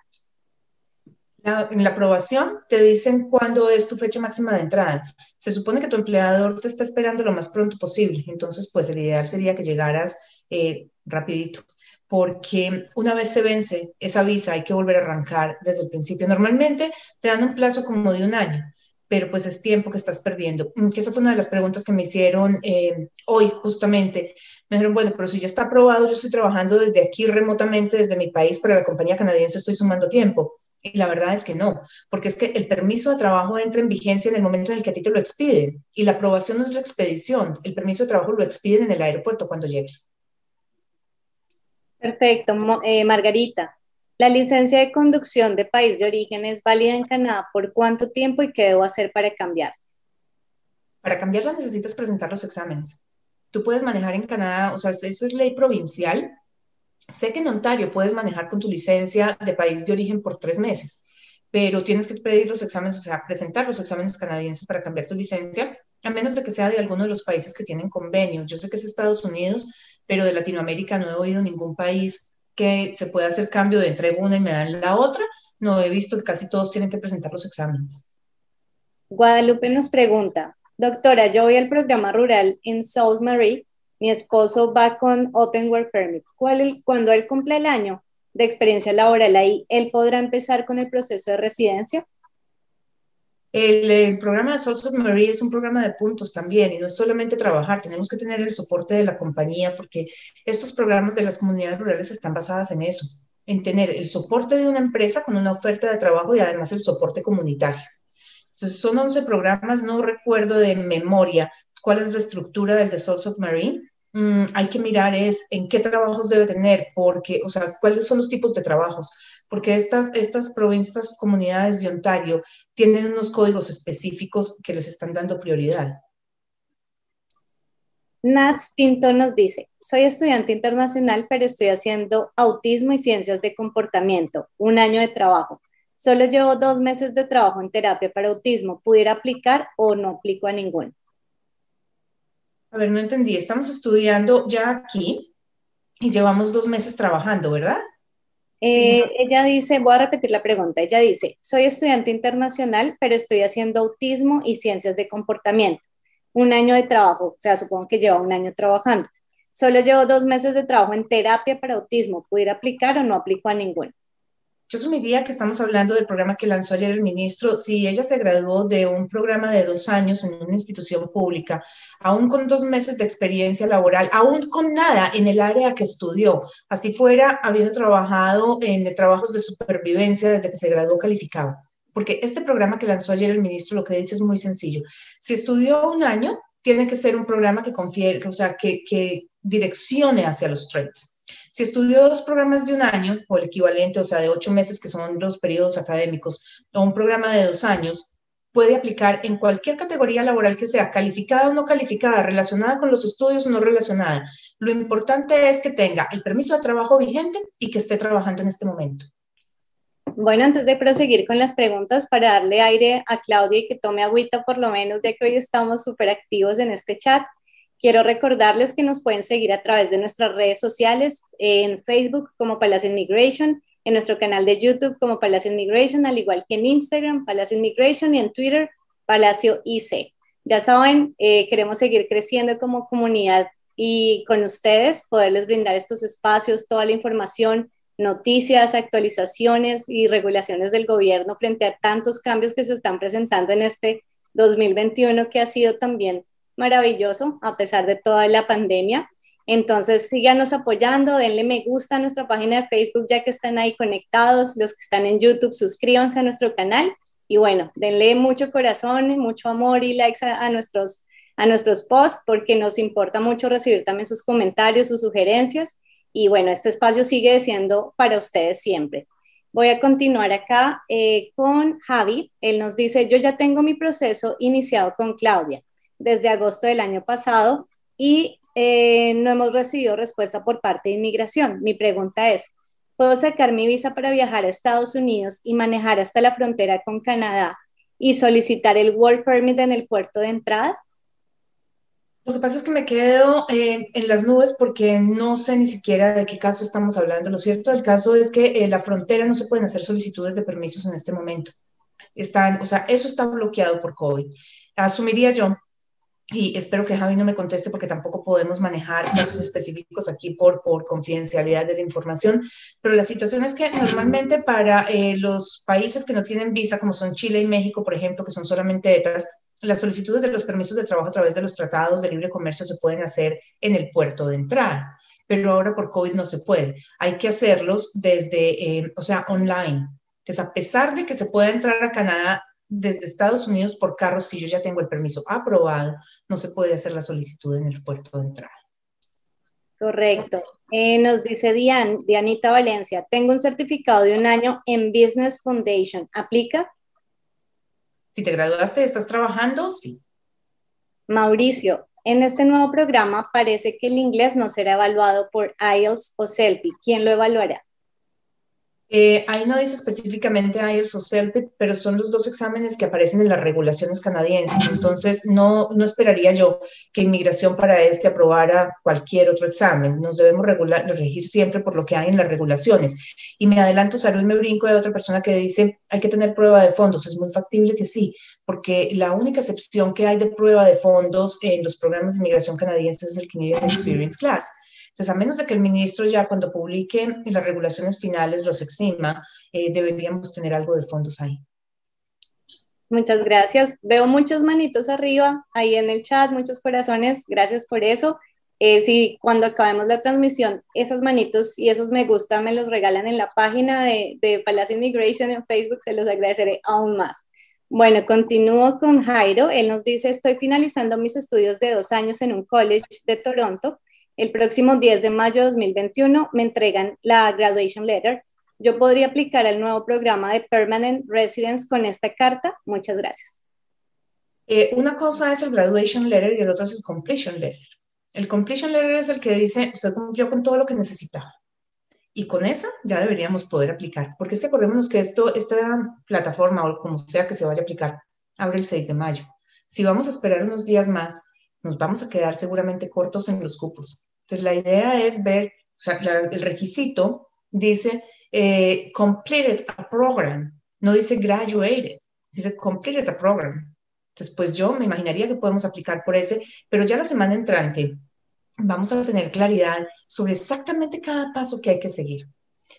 En la aprobación te dicen cuándo es tu fecha máxima de entrada. Se supone que tu empleador te está esperando lo más pronto posible, entonces pues el ideal sería que llegaras eh, rapidito, porque una vez se vence esa visa hay que volver a arrancar desde el principio. Normalmente te dan un plazo como de un año, pero pues es tiempo que estás perdiendo. Mm, que esa fue una de las preguntas que me hicieron eh, hoy justamente. Me dijeron, bueno, pero si ya está aprobado, yo estoy trabajando desde aquí remotamente, desde mi país, para la compañía canadiense estoy sumando tiempo. Y la verdad es que no, porque es que el permiso de trabajo entra en vigencia en el momento en el que a ti te lo expiden. Y la aprobación no es la expedición, el permiso de trabajo lo expiden en el aeropuerto cuando llegues. Perfecto. Eh, Margarita, ¿La licencia de conducción de país de origen es válida en Canadá por cuánto tiempo y qué debo hacer para cambiarla? Para cambiarla necesitas presentar los exámenes. Tú puedes manejar en Canadá, o sea, eso es ley provincial. Sé que en Ontario puedes manejar con tu licencia de país de origen por tres meses, pero tienes que pedir los exámenes, o sea, presentar los exámenes canadienses para cambiar tu licencia, a menos de que sea de alguno de los países que tienen convenio. Yo sé que es Estados Unidos, pero de Latinoamérica no he oído ningún país que se puede hacer cambio de entrego una y me dan la otra. No he visto que casi todos tienen que presentar los exámenes. Guadalupe nos pregunta, doctora, yo voy al programa rural en Sault Marie, mi esposo va con Open Work Permit. ¿Cuál cuando él cumple el año de experiencia laboral ahí, él podrá empezar con el proceso de residencia? El, programa de Soul Marie es un programa de puntos también y no es solamente trabajar, tenemos que tener el soporte de la compañía porque estos programas de las comunidades rurales están basadas en eso, en tener el soporte de una empresa con una oferta de trabajo y además el soporte comunitario. Entonces son 11 programas, no recuerdo de memoria cuál es la estructura del de Soul Submarine, mm, hay que mirar es en qué trabajos debe tener, porque, o sea, cuáles son los tipos de trabajos porque estas, estas provincias, comunidades de Ontario tienen unos códigos específicos que les están dando prioridad. Nats Pinto nos dice, soy estudiante internacional, pero estoy haciendo autismo y ciencias de comportamiento, un año de trabajo. Solo llevo dos meses de trabajo en terapia para autismo. ¿Pudiera aplicar o no aplico a ninguno? A ver, no entendí. Estamos estudiando ya aquí y llevamos dos meses trabajando, ¿verdad? Eh, ella dice, voy a repetir la pregunta, ella dice, soy estudiante internacional, pero estoy haciendo autismo y ciencias de comportamiento. Un año de trabajo, o sea, supongo que lleva un año trabajando. Solo llevo dos meses de trabajo en terapia para autismo. ¿Pudiera aplicar o no aplico a ninguno? Yo asumiría que estamos hablando del programa que lanzó ayer el ministro. Si ella se graduó de un programa de dos años en una institución pública, aún con dos meses de experiencia laboral, aún con nada en el área que estudió, así fuera habiendo trabajado en trabajos de supervivencia desde que se graduó calificaba. Porque este programa que lanzó ayer el ministro lo que dice es muy sencillo. Si estudió un año, tiene que ser un programa que confiere, o sea, que, que direccione hacia los trades si estudió dos programas de un año, o el equivalente, o sea, de ocho meses, que son los periodos académicos, o un programa de dos años, puede aplicar en cualquier categoría laboral que sea, calificada o no calificada, relacionada con los estudios o no relacionada. Lo importante es que tenga el permiso de trabajo vigente y que esté trabajando en este momento. Bueno, antes de proseguir con las preguntas, para darle aire a Claudia y que tome agüita por lo menos, ya que hoy estamos súper activos en este chat, quiero recordarles que nos pueden seguir a través de nuestras redes sociales, en Facebook como Palacio Immigration, en nuestro canal de YouTube como Palacio Immigration, al igual que en Instagram, Palacio Immigration, y en Twitter, Palacio IC. Ya saben, eh, queremos seguir creciendo como comunidad y con ustedes poderles brindar estos espacios, toda la información, noticias, actualizaciones y regulaciones del gobierno frente a tantos cambios que se están presentando en este 2021 que ha sido también maravilloso a pesar de toda la pandemia. Entonces, síganos apoyando, denle me gusta a nuestra página de Facebook ya que están ahí conectados. Los que están en YouTube, suscríbanse a nuestro canal. Y bueno, denle mucho corazón, mucho amor y likes a, nuestros, a nuestros posts porque nos importa mucho recibir también sus comentarios, sus sugerencias. Y bueno, este espacio sigue siendo para ustedes siempre. Voy a continuar acá eh, con Javi. Él nos dice, yo ya tengo mi proceso iniciado con Claudia desde agosto del año pasado y eh, no hemos recibido respuesta por parte de inmigración. Mi pregunta es, ¿puedo sacar mi visa para viajar a Estados Unidos y manejar hasta la frontera con Canadá y solicitar el Work Permit en el puerto de entrada? Lo que pasa es que me quedo eh, en las nubes porque no sé ni siquiera de qué caso estamos hablando. Lo cierto del caso es que en la frontera no se pueden hacer solicitudes de permisos en este momento. Están, o sea, eso está bloqueado por COVID. Asumiría yo y espero que Javi no me conteste porque tampoco podemos manejar casos específicos aquí por, por confidencialidad de la información, pero la situación es que normalmente para eh, los países que no tienen visa, como son Chile y México, por ejemplo, que son solamente ETAs, las solicitudes de los permisos de trabajo a través de los tratados de libre comercio se pueden hacer en el puerto de entrada, pero ahora por COVID no se puede. Hay que hacerlos desde, eh, o sea, online. Entonces, a pesar de que se pueda entrar a Canadá desde Estados Unidos por carro, si yo ya tengo el permiso aprobado, no se puede hacer la solicitud en el puerto de entrada. Correcto. Eh, nos dice Dian, Dianita Valencia, tengo un certificado de un año en Business Foundation. ¿Aplica? Si te graduaste, estás trabajando, sí. Mauricio, en este nuevo programa parece que el inglés no será evaluado por IELTS o CELPI. ¿Quién lo evaluará? Eh, ahí no dice específicamente IELTS o CELPIP, pero son los dos exámenes que aparecen en las regulaciones canadienses. Entonces, no, no esperaría yo que inmigración para este aprobara cualquier otro examen. Nos debemos regular, regir siempre por lo que hay en las regulaciones. Y me adelanto, salud me brinco de otra persona que dice, hay que tener prueba de fondos. Es muy factible que sí, porque la única excepción que hay de prueba de fondos en los programas de inmigración canadienses es el Canadian Experience Class. Entonces, a menos de que el ministro ya cuando publique las regulaciones finales los exima, eh, deberíamos tener algo de fondos ahí. Muchas gracias. Veo muchos manitos arriba ahí en el chat, muchos corazones. Gracias por eso. Eh, si cuando acabemos la transmisión, esos manitos y esos me gusta me los regalan en la página de, de Palacio Immigration en Facebook, se los agradeceré aún más. Bueno, continúo con Jairo. Él nos dice, estoy finalizando mis estudios de dos años en un college de Toronto el próximo 10 de mayo de 2021 me entregan la graduation letter. Yo podría aplicar al nuevo programa de Permanent Residence con esta carta. Muchas gracias. Eh, una cosa es el graduation letter y el otro es el completion letter. El completion letter es el que dice, usted cumplió con todo lo que necesitaba. Y con esa ya deberíamos poder aplicar, porque es que acordémonos que esto, esta plataforma o como sea que se vaya a aplicar, abre el 6 de mayo. Si vamos a esperar unos días más, nos vamos a quedar seguramente cortos en los cupos. Entonces, la idea es ver, o sea, el requisito dice eh, completed a program, no dice graduated, dice completed a program. Entonces, pues yo me imaginaría que podemos aplicar por ese, pero ya la semana entrante vamos a tener claridad sobre exactamente cada paso que hay que seguir.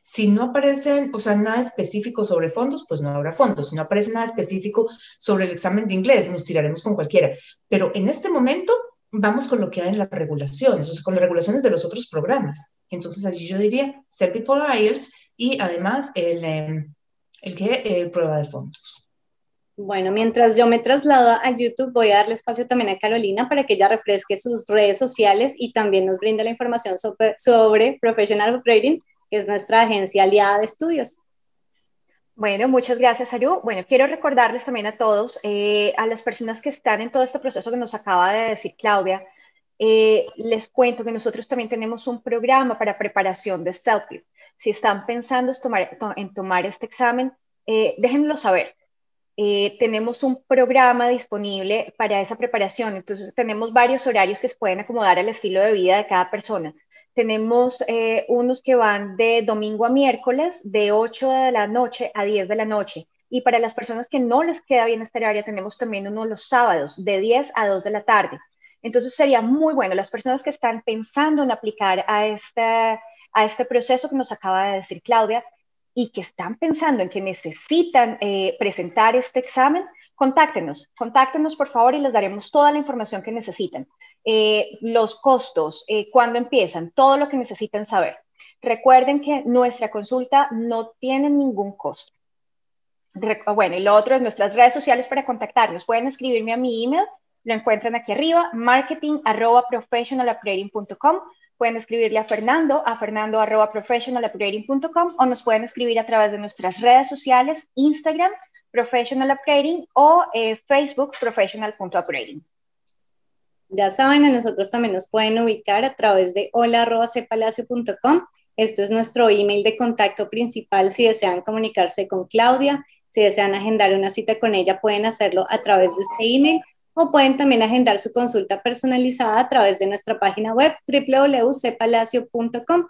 Si no aparecen, o sea, nada específico sobre fondos, pues no habrá fondos. Si no aparece nada específico sobre el examen de inglés, nos tiraremos con cualquiera. Pero en este momento vamos con lo que hay en las regulaciones, o sea, con las regulaciones de los otros programas. Entonces, allí yo diría ser people IELTS y además el, em, el que el prueba de fondos. Bueno, mientras yo me traslado a YouTube, voy a darle espacio también a Carolina para que ella refresque sus redes sociales y también nos brinde la información sobre, sobre Professional Upgrading, que es nuestra agencia aliada de estudios. Bueno, muchas gracias, Aru. Bueno, quiero recordarles también a todos, eh, a las personas que están en todo este proceso que nos acaba de decir Claudia, eh, les cuento que nosotros también tenemos un programa para preparación de selfie. Si están pensando en tomar, este examen, eh, déjenlo saber. tenemos un programa disponible para esa preparación, entonces tenemos varios horarios que se pueden acomodar al estilo de vida de cada persona. Tenemos eh, unos que van de domingo a miércoles, de 8 de la noche a 10 de la noche. Y para las personas que no les queda bien este horario, tenemos también uno los sábados, de 10 a 2 de la tarde. Entonces sería muy bueno, las personas que están pensando en aplicar a este, a este proceso que nos acaba de decir Claudia y que están pensando en que necesitan eh, presentar este examen, contáctenos, contáctenos por favor y les daremos toda la información que necesitan. Eh, los costos, eh, cuándo empiezan, todo lo que necesitan saber. Recuerden que nuestra consulta no tiene ningún costo. Bueno, y lo otro es nuestras redes sociales para contactarnos. Pueden escribirme a mi email, lo encuentran aquí arriba, marketing Pueden escribirle a Fernando, a fernando o nos pueden escribir a través de nuestras redes sociales, Instagram, Professional Upgrading o eh, Facebook Professional.upgrading. Ya saben, a nosotros también nos pueden ubicar a través de hola.cpalacio.com. Esto es nuestro email de contacto principal si desean comunicarse con Claudia. Si desean agendar una cita con ella, pueden hacerlo a través de este email o pueden también agendar su consulta personalizada a través de nuestra página web www.cpalacio.com.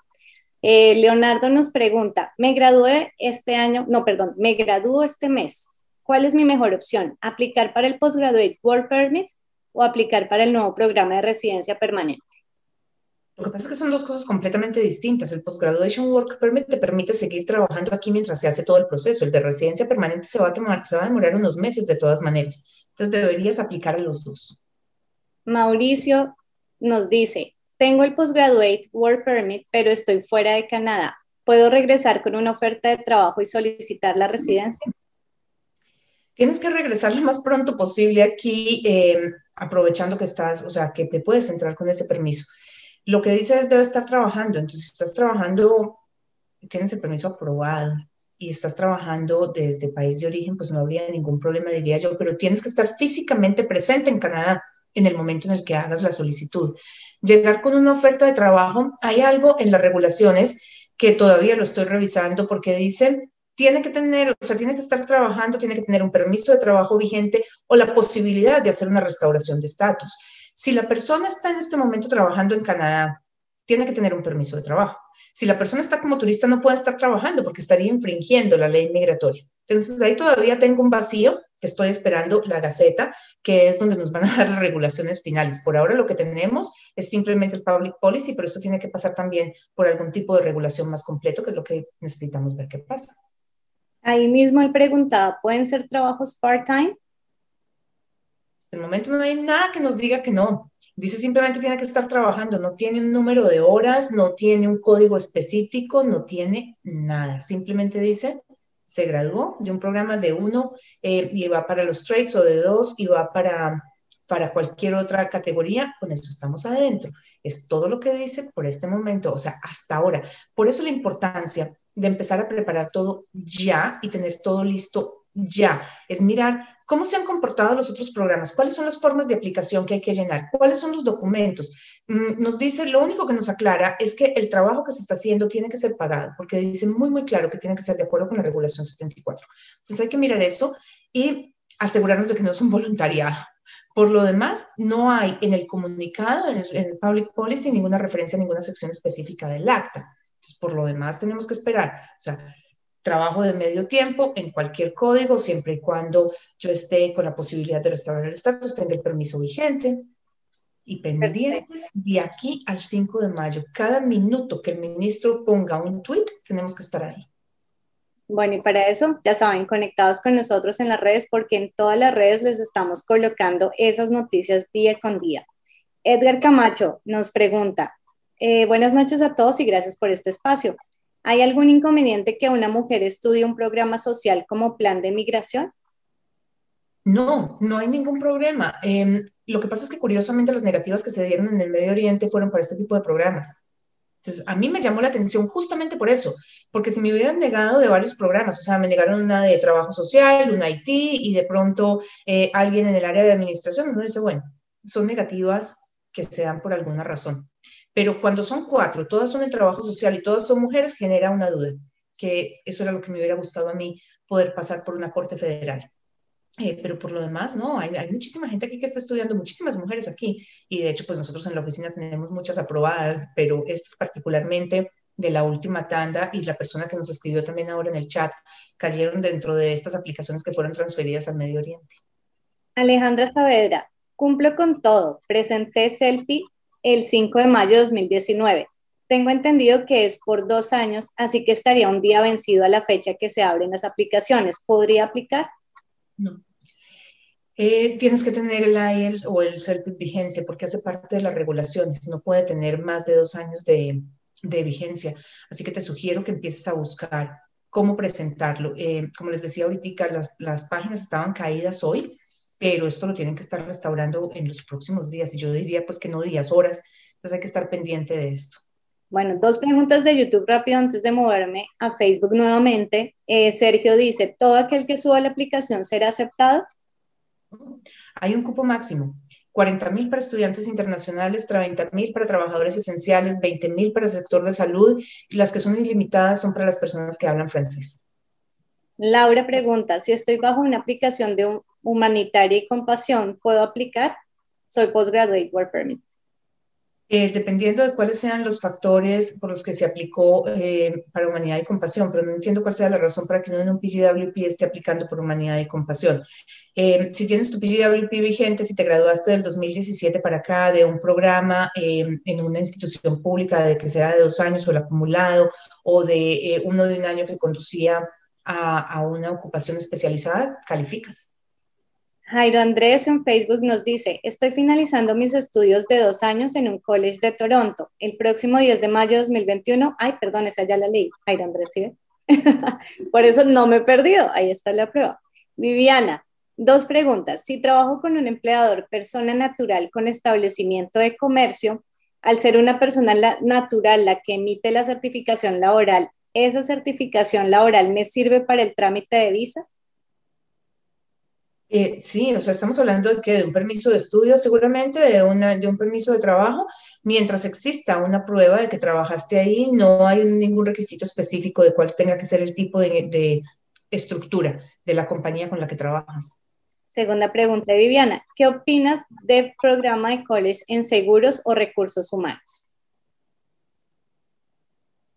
Eh, Leonardo nos pregunta, me gradué este año, no, perdón, me gradúo este mes. ¿Cuál es mi mejor opción? ¿Aplicar para el Postgraduate Work Permit o aplicar para el nuevo programa de residencia permanente? Lo que pasa es que son dos cosas completamente distintas. El Postgraduation Work Permit te permite seguir trabajando aquí mientras se hace todo el proceso. El de residencia permanente se va a, tomar, se va a demorar unos meses de todas maneras. Entonces deberías aplicar a los dos. Mauricio nos dice, tengo el Postgraduate Work Permit, pero estoy fuera de Canadá. ¿Puedo regresar con una oferta de trabajo y solicitar la residencia? Tienes que regresar lo más pronto posible aquí, em, aprovechando que estás, o sea, que te puedes entrar con ese permiso. Lo que dice es debe estar trabajando. Entonces, si estás trabajando, tienes el permiso aprobado y estás trabajando desde país de origen, pues no habría ningún problema, diría yo, pero tienes que estar físicamente presente en Canadá en el momento en el que hagas la solicitud. Llegar con una oferta de trabajo, hay algo en las regulaciones que todavía lo estoy revisando porque dicen tiene que tener, o sea, tiene que estar trabajando, tiene que tener un permiso de trabajo vigente o la posibilidad de hacer una restauración de estatus. Si la persona está en este momento trabajando en Canadá, tiene que tener un permiso de trabajo. Si la persona está como turista, no puede estar trabajando porque estaría infringiendo la ley migratoria. Entonces, ahí todavía tengo un vacío estoy esperando la Gaceta, que es donde nos van a dar las regulaciones finales. Por ahora lo que tenemos es simplemente el Public Policy, pero esto tiene que pasar también por algún tipo de regulación más completo, que es lo que necesitamos ver qué pasa. Ahí mismo él preguntaba, ¿pueden ser trabajos part-time? El momento no hay nada que nos diga que no. Dice simplemente tiene que estar trabajando, no tiene un número de horas, no tiene un código específico, no tiene nada. Simplemente dice se graduó de un programa de uno eh, y va para los trades o de dos y va para, para cualquier otra categoría, con eso estamos adentro. Es todo lo que dice por este momento, o sea, hasta ahora. Por eso la importancia de empezar a preparar todo ya y tener todo listo ya, es mirar cómo se han comportado los otros programas, cuáles son las formas de aplicación que hay que llenar, cuáles son los documentos. Mm, nos dice, lo único que nos aclara es que el trabajo que se está haciendo tiene que ser pagado, porque dice muy, muy claro que tiene que ser de acuerdo con la regulación 74. Entonces hay que mirar eso y asegurarnos de que no es un voluntariado. Por lo demás, no hay en el comunicado, en el, Public Policy, ninguna referencia a ninguna sección específica del acta. Entonces, por lo demás, tenemos que esperar. O sea, trabajo de medio tiempo en cualquier código, siempre y cuando yo esté con la posibilidad de restaurar el estatus, tenga el permiso vigente. Y pendientes de aquí al 5 de mayo. Cada minuto que el ministro ponga un tweet, tenemos que estar ahí. Bueno, y para eso, ya saben, conectados con nosotros en las redes, porque en todas las redes les estamos colocando esas noticias día con día. Edgar Camacho nos pregunta, eh, buenas noches a todos y gracias por este espacio. ¿Hay algún inconveniente que una mujer estudie un programa social como plan de migración? No, no hay ningún problema. Em, lo que pasa es que curiosamente las negativas que se dieron en el Medio Oriente fueron para este tipo de programas. Entonces, a mí me llamó la atención justamente por eso, porque si me hubieran negado de varios programas, o sea, me negaron una de trabajo social, una IT y de pronto eh, alguien en el área de administración, uno dice, bueno, son negativas que se dan por alguna razón. Pero cuando son cuatro, todas son en trabajo social y todas son mujeres, genera una duda, que eso era lo que me hubiera gustado a mí, poder pasar por una corte federal. Eh, pero por lo demás, no, hay, hay, muchísima gente aquí que está estudiando, muchísimas mujeres aquí, y de hecho, pues nosotros en la oficina tenemos muchas aprobadas, pero estas particularmente de la última tanda y la persona que nos escribió también ahora en el chat, cayeron dentro de estas aplicaciones que fueron transferidas al Medio Oriente. Alejandra Saavedra, cumplo con todo, presenté selfie el 5 de mayo de 2019. Tengo entendido que es por dos años, así que estaría un día vencido a la fecha que se abren las aplicaciones. ¿Podría aplicar? No. Eh, tienes que tener el IELTS o el CELP vigente porque hace parte de las regulaciones. No puede tener más de dos años de, de vigencia. Así que te sugiero que empieces a buscar cómo presentarlo. Eh, como les decía ahorita, las, las páginas estaban caídas hoy, pero esto lo tienen que estar restaurando en los próximos días. Y yo diría pues que no días, horas. Entonces hay que estar pendiente de esto. Bueno, dos preguntas de YouTube rápido antes de moverme a Facebook nuevamente. Eh, Sergio dice, ¿todo aquel que suba la aplicación será aceptado? Hay un cupo máximo, 40 mil para estudiantes internacionales, 30 mil para trabajadores esenciales, 20 mil para el sector de salud y las que son ilimitadas son para las personas que hablan francés. Laura pregunta, si estoy bajo una aplicación de humanitaria y compasión, ¿puedo aplicar? Soy Postgraduate Work Permit. Eh, dependiendo de cuáles sean los factores por los que se aplicó eh, para humanidad y compasión, pero no entiendo cuál sea la razón para que uno en un PGWP esté aplicando por humanidad y compasión. Eh, si tienes tu PGWP vigente, si te graduaste del 2017 para acá de un programa en una institución pública de que sea de dos años o el acumulado, o de uno de un año que conducía a, a una ocupación especializada, calificas. Jairo Andrés en Facebook nos dice, estoy finalizando mis estudios de dos años en un college de Toronto. El próximo 10 de mayo de 2021, ay, perdón, esa ya la leí, Jairo Andrés, ¿sí? Por eso no me he perdido, ahí está la prueba. Viviana, dos preguntas. Si trabajo con un empleador persona natural con establecimiento de comercio, al ser una persona natural la que emite la certificación laboral, ¿esa certificación laboral me sirve para el trámite de visa? Eh, sí, o sea, estamos hablando de, que de un permiso de estudio, seguramente de, una, de un permiso de trabajo, mientras exista una prueba de que trabajaste ahí, no hay ningún requisito específico de cuál tenga que ser el tipo de, de estructura de la compañía con la que trabajas. Segunda pregunta, Viviana, ¿qué opinas del programa de college en seguros o recursos humanos?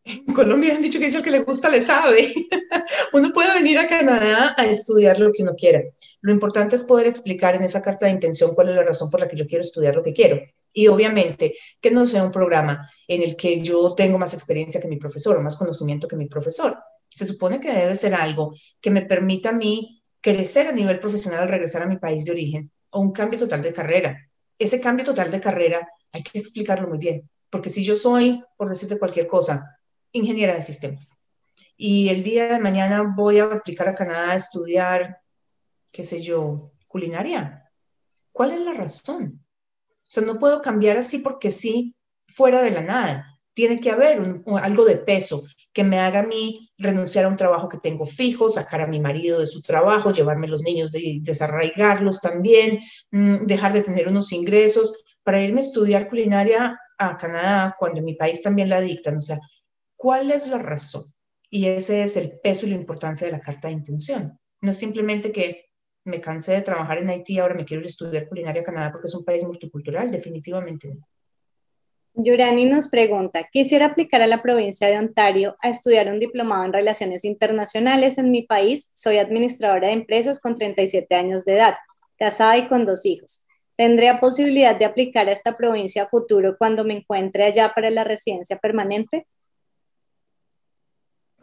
En Colombia han dicho que dice el que le gusta le sabe. uno puede venir a Canadá a estudiar lo que uno quiera. Lo importante es poder explicar en esa carta de intención cuál es la razón por la que yo quiero estudiar lo que quiero. Y obviamente que no sea un programa en el que yo tengo más experiencia que mi profesor o más conocimiento que mi profesor. Se supone que debe ser algo que me permita a mí crecer a nivel profesional al regresar a mi país de origen o un cambio total de carrera. Ese cambio total de carrera hay que explicarlo muy bien, porque si yo soy, por decirte cualquier cosa, ingeniera de sistemas. Y el día de mañana voy a aplicar a Canadá a estudiar, qué sé yo, culinaria. ¿Cuál es la razón? O sea, no puedo cambiar así porque sí, fuera de la nada. Tiene que haber algo de peso que me haga a mí renunciar a un trabajo que tengo fijo, sacar a mi marido de su trabajo, llevarme los niños, de, desarraigarlos también, mm, dejar de tener unos ingresos para irme a estudiar culinaria a Canadá cuando en mi país también la dictan. O sea, ¿Cuál es la razón? Y ese es el peso y la importancia de la carta de intención. No es simplemente que me cansé de trabajar en Haití, ahora me quiero ir a estudiar culinaria a Canadá porque es un país multicultural, definitivamente no. Yurani nos pregunta, quisiera aplicar a la provincia de Ontario a estudiar un diplomado en relaciones internacionales en mi país. Soy administradora de empresas con 37 años de edad, casada y con dos hijos. ¿Tendría posibilidad de aplicar a esta provincia a futuro cuando me encuentre allá para la residencia permanente?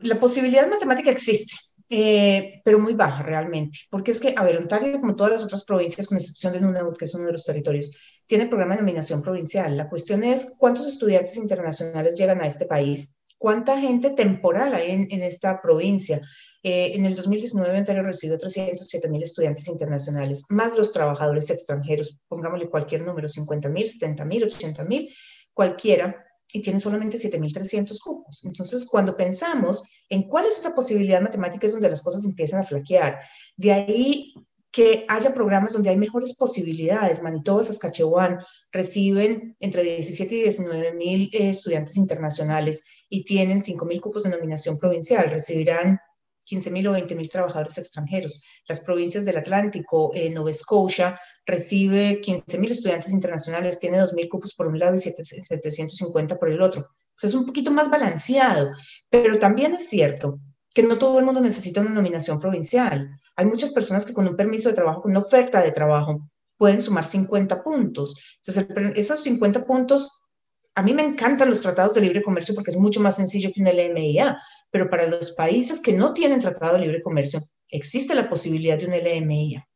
La posibilidad matemática existe, eh, pero muy baja realmente, porque es que, a ver, Ontario, como todas las otras provincias, con excepción de Nunavut, que es uno de los territorios, tiene programa de nominación provincial. La cuestión es cuántos estudiantes internacionales llegan a este país, cuánta gente temporal hay en, esta provincia. Eh, en el 2019 Ontario recibió 307 mil estudiantes internacionales, más los trabajadores extranjeros, pongámosle cualquier número, 50 mil, 70 mil, 80 mil, cualquiera y tiene solamente 7.300 cupos. Entonces, cuando pensamos en cuál es esa posibilidad matemática es donde las cosas empiezan a flaquear. De ahí que haya programas donde hay mejores posibilidades. Manitoba, Saskatchewan reciben entre 17 y 19 mil eh, estudiantes internacionales y tienen 5 mil cupos de nominación provincial. Recibirán 15 mil o 20 mil trabajadores extranjeros. Las provincias del Atlántico, eh, Nova Scotia, recibe 15 mil estudiantes internacionales, tiene 2 mil cupos por un lado y 750 por el otro. O sea, es un poquito más balanceado, pero también es cierto que no todo el mundo necesita una nominación provincial. Hay muchas personas que con un permiso de trabajo, con una oferta de trabajo, pueden sumar 50 puntos. Entonces, esos 50 puntos a mí me encantan los tratados de libre comercio porque es mucho más sencillo que un LMIA, pero para los países que no tienen tratado de libre comercio, existe la posibilidad de un LMIA.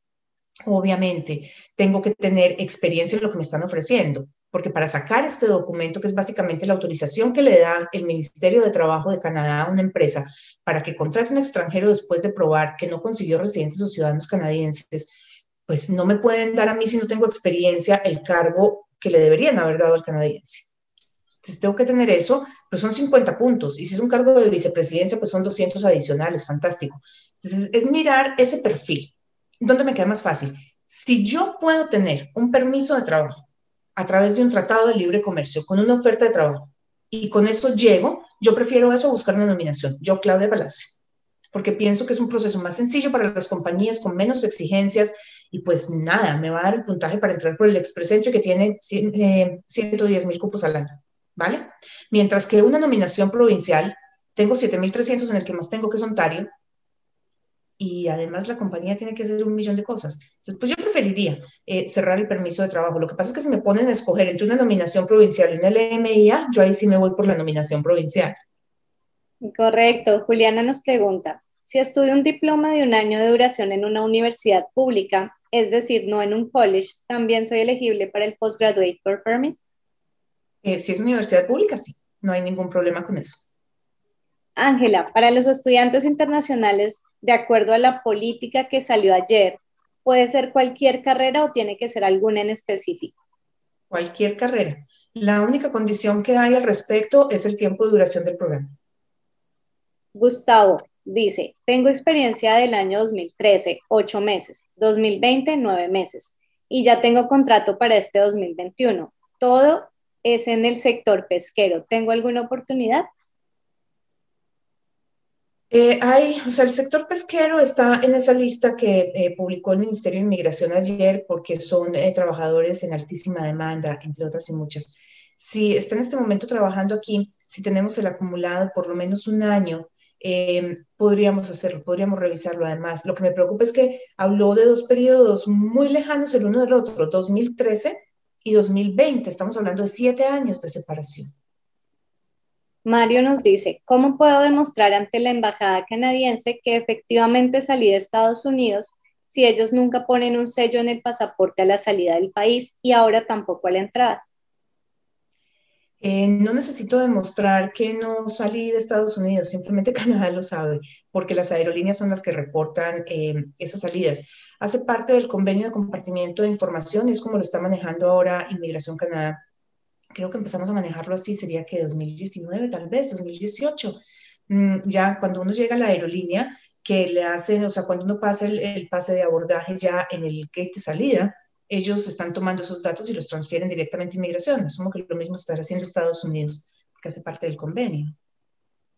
Obviamente, tengo que tener experiencia en lo que me están ofreciendo, porque para sacar este documento, que es básicamente la autorización que le da el Ministerio de Trabajo de Canadá a una empresa para que contrate un extranjero después de probar que no consiguió residentes o ciudadanos canadienses, pues no me pueden dar a mí si no tengo experiencia el cargo que le deberían haber dado al canadiense. Entonces tengo que tener eso, pero son 50 puntos. Y si es un cargo de vicepresidencia, pues son 200 adicionales, fantástico. Entonces es mirar ese perfil. ¿Dónde me queda más fácil? Si yo puedo tener un permiso de trabajo a través de un tratado de libre comercio con una oferta de trabajo y con eso llego, yo prefiero eso a buscar una nominación. Yo, Claudia Palacio, porque pienso que es un proceso más sencillo para las compañías con menos exigencias y pues nada, me va a dar el puntaje para entrar por el expresentro que tiene 110 eh, mil cupos al año. ¿Vale? Mientras que una nominación provincial, tengo 7.300 en el que más tengo, que es Ontario, y además la compañía tiene que hacer un millón de cosas. Entonces, pues yo preferiría eh, cerrar el permiso de trabajo. Lo que pasa es que si me ponen a escoger entre una nominación provincial y una LMIA, yo ahí sí me voy por la nominación provincial. Correcto. Juliana nos pregunta, si estudio un diploma de un año de duración en una universidad pública, es decir, no en un college, ¿también soy elegible para el Postgraduate for Permit? Eh, si es universidad pública, sí, no hay ningún problema con eso. Ángela, para los estudiantes internacionales, de acuerdo a la política que salió ayer, ¿puede ser cualquier carrera o tiene que ser alguna en específico? Cualquier carrera. La única condición que hay al respecto es el tiempo de duración del programa. Gustavo dice, tengo experiencia del año 2013, ocho meses, 2020, nueve meses, y ya tengo contrato para este 2021. Todo es en el sector pesquero. ¿Tengo alguna oportunidad? Eh, hay, o sea, el sector pesquero está en esa lista que eh, publicó el Ministerio de Inmigración ayer porque son eh, trabajadores en altísima demanda, entre otras y muchas. Si está en este momento trabajando aquí, si tenemos el acumulado por lo menos un año, podríamos hacerlo, podríamos revisarlo además. Lo que me preocupa es que habló de dos periodos muy lejanos el uno del otro, 2013 y 2020. Estamos hablando de siete años de separación. Mario nos dice, ¿cómo puedo demostrar ante la embajada canadiense que efectivamente salí de Estados Unidos si ellos nunca ponen un sello en el pasaporte a la salida del país y ahora tampoco a la entrada? Eh, no necesito demostrar que no salí de Estados Unidos, simplemente Canadá lo sabe, porque las aerolíneas son las que reportan eh, esas salidas. Hace parte del convenio de compartimiento de información y es como lo está manejando ahora Inmigración Canadá. Creo que empezamos a manejarlo así, sería que 2019, tal vez, 2018. Mm, ya cuando uno llega a la aerolínea, que le hacen, o sea, cuando uno pasa el, el pase de abordaje ya en el gate de salida, ellos están tomando esos datos y los transfieren directamente a inmigración. Asumo que lo mismo está haciendo Estados Unidos, que hace parte del convenio.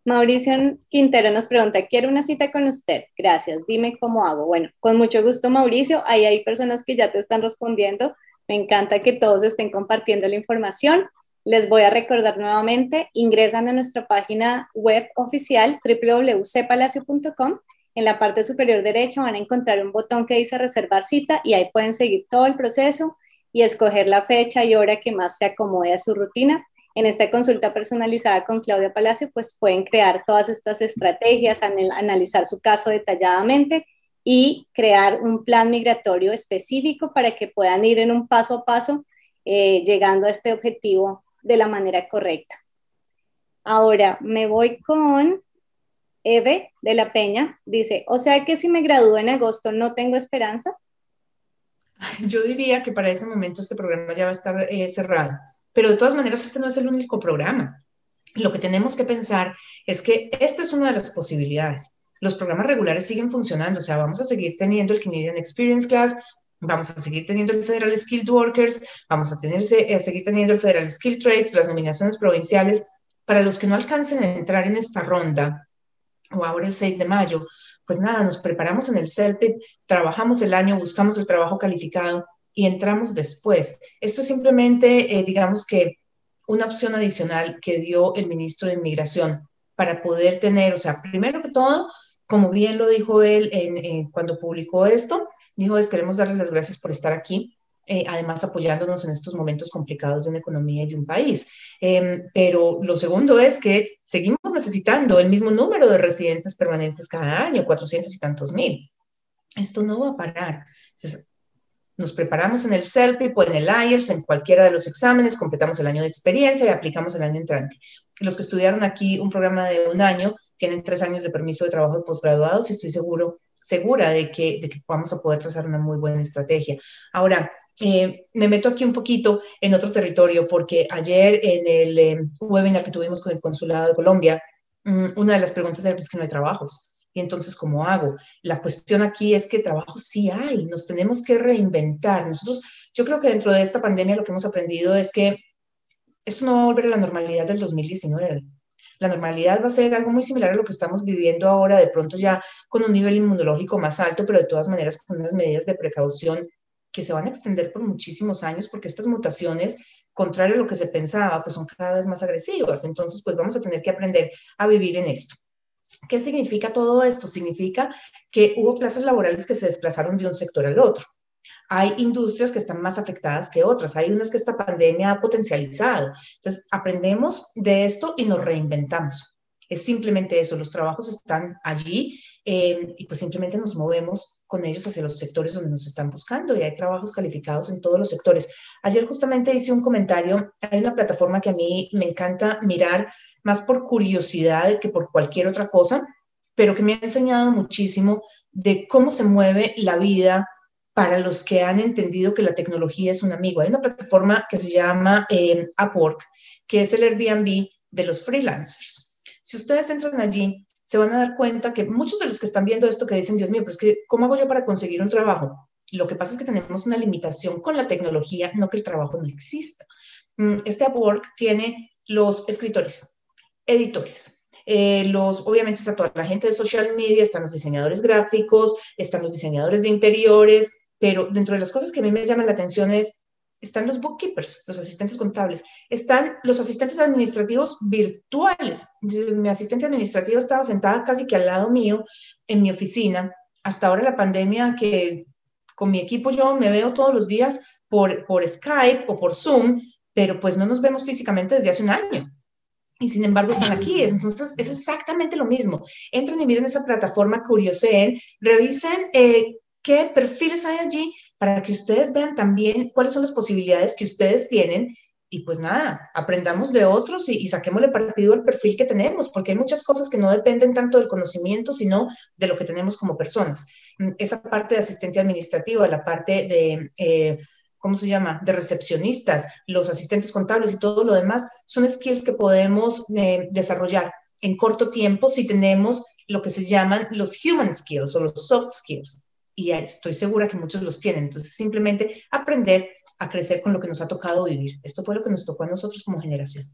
Mauricio Quintero nos pregunta, quiero una cita con usted. Gracias, dime cómo hago. Bueno, con mucho gusto, Mauricio. Ahí hay personas que ya te están respondiendo. Me encanta que todos estén compartiendo la información. Les voy a recordar nuevamente, ingresan a nuestra página web oficial www.cpalacio.com en la parte superior derecha van a encontrar un botón que dice reservar cita y ahí pueden seguir todo el proceso y escoger la fecha y hora que más se acomode a su rutina. En esta consulta personalizada con Claudia Palacio, pues pueden crear todas estas estrategias, analizar su caso detalladamente y crear un plan migratorio específico para que puedan ir en un paso a paso eh, llegando a este objetivo de la manera correcta. Ahora me voy con Eve de la Peña dice, o sea que si me gradúo en agosto no tengo esperanza. Yo diría que para ese momento este programa ya va a estar eh, cerrado. pero de todas maneras este no es el único programa. Lo que tenemos que pensar es que esta es una de las posibilidades. Los programas regulares siguen funcionando, o sea, vamos a seguir teniendo el Canadian Experience Class, vamos a seguir teniendo el Federal Skilled Workers, vamos a, tener, a seguir teniendo el Federal Skilled Trades, las nominaciones provinciales. Para los que no alcancen a entrar en esta ronda, o ahora el 6 de mayo, pues nada, nos preparamos en el CELPIP, trabajamos el año, buscamos el trabajo calificado y entramos después. Esto es simplemente, eh, digamos que, una opción adicional que dio el ministro de Inmigración para poder tener, o sea, primero que todo, como bien lo dijo él cuando publicó esto, dijo, es queremos darle las gracias por estar aquí, eh, además apoyándonos en estos momentos complicados de una economía y de un país. Em, pero lo segundo es que seguimos necesitando el mismo número de residentes permanentes cada año, 400 y tantos mil. Esto no va a parar. nos preparamos en el CELPIP o en el IELTS, en cualquiera de los exámenes, completamos el año de experiencia y aplicamos el año entrante. Los que estudiaron aquí un programa de un año tienen tres años de permiso de trabajo de posgraduados y estoy seguro, segura de que, de que vamos a poder trazar una muy buena estrategia. Ahora, eh, me meto aquí un poquito en otro territorio porque ayer en el eh, webinar que tuvimos con el Consulado de Colombia, mm, una de las preguntas era pues, que no hay trabajos. Y entonces, ¿cómo hago? La cuestión aquí es que trabajo sí hay, nos tenemos que reinventar. Nosotros, yo creo que dentro de esta pandemia lo que hemos aprendido es que esto no va a volver a la normalidad del 2019. La normalidad va a ser algo muy similar a lo que estamos viviendo ahora, de pronto ya con un nivel inmunológico más alto, pero de todas maneras con unas medidas de precaución que se van a extender por muchísimos años porque estas mutaciones, contrario a lo que se pensaba, pues son cada vez más agresivas. Entonces, pues vamos a tener que aprender a vivir en esto. ¿Qué significa todo esto? Significa que hubo plazas laborales que se desplazaron de un sector al otro. Hay industrias que están más afectadas que otras, hay unas que esta pandemia ha potencializado. Entonces, aprendemos de esto y nos reinventamos. Es simplemente eso, los trabajos están allí eh, y pues simplemente nos movemos con ellos hacia los sectores donde nos están buscando y hay trabajos calificados en todos los sectores. Ayer justamente hice un comentario, hay una plataforma que a mí me encanta mirar más por curiosidad que por cualquier otra cosa, pero que me ha enseñado muchísimo de cómo se mueve la vida para los que han entendido que la tecnología es un amigo. Hay una plataforma que se llama eh, Upwork, que es el Airbnb de los freelancers. Si ustedes entran allí, se van a dar cuenta que muchos de los que están viendo esto que dicen, Dios mío, pero es que, ¿cómo hago yo para conseguir un trabajo? Lo que pasa es que tenemos una limitación con la tecnología, no que el trabajo no exista. Mm, este Upwork tiene los escritores, editores, eh, los, obviamente está toda la gente de social media, están los diseñadores gráficos, están los diseñadores de interiores, pero dentro de las cosas que a mí me llaman la atención es están los bookkeepers, los asistentes contables, están los asistentes administrativos virtuales. Mi asistente administrativo estaba sentada casi que al lado mío en mi oficina. Hasta ahora la pandemia que con mi equipo yo me veo todos los días por, por Skype o por Zoom, pero pues no nos vemos físicamente desde hace un año. Y sin embargo están aquí. Entonces es exactamente lo mismo. Entren y miren esa plataforma, curioseen, revisen eh, qué perfiles hay allí para que ustedes vean también cuáles son las posibilidades que ustedes tienen y pues nada, aprendamos de otros y, y saquémosle partido al perfil que tenemos, porque hay muchas cosas que no dependen tanto del conocimiento, sino de lo que tenemos como personas. Mm, esa parte de asistente administrativa, la parte de... Eh, ¿cómo se llama?, de recepcionistas, los asistentes contables y todo lo demás, son skills que podemos eh, desarrollar en corto tiempo si tenemos lo que se llaman los human skills o los soft skills y estoy segura que muchos los tienen. Entonces, simplemente aprender a crecer con lo que nos ha tocado vivir. Esto fue lo que nos tocó a nosotros como generación.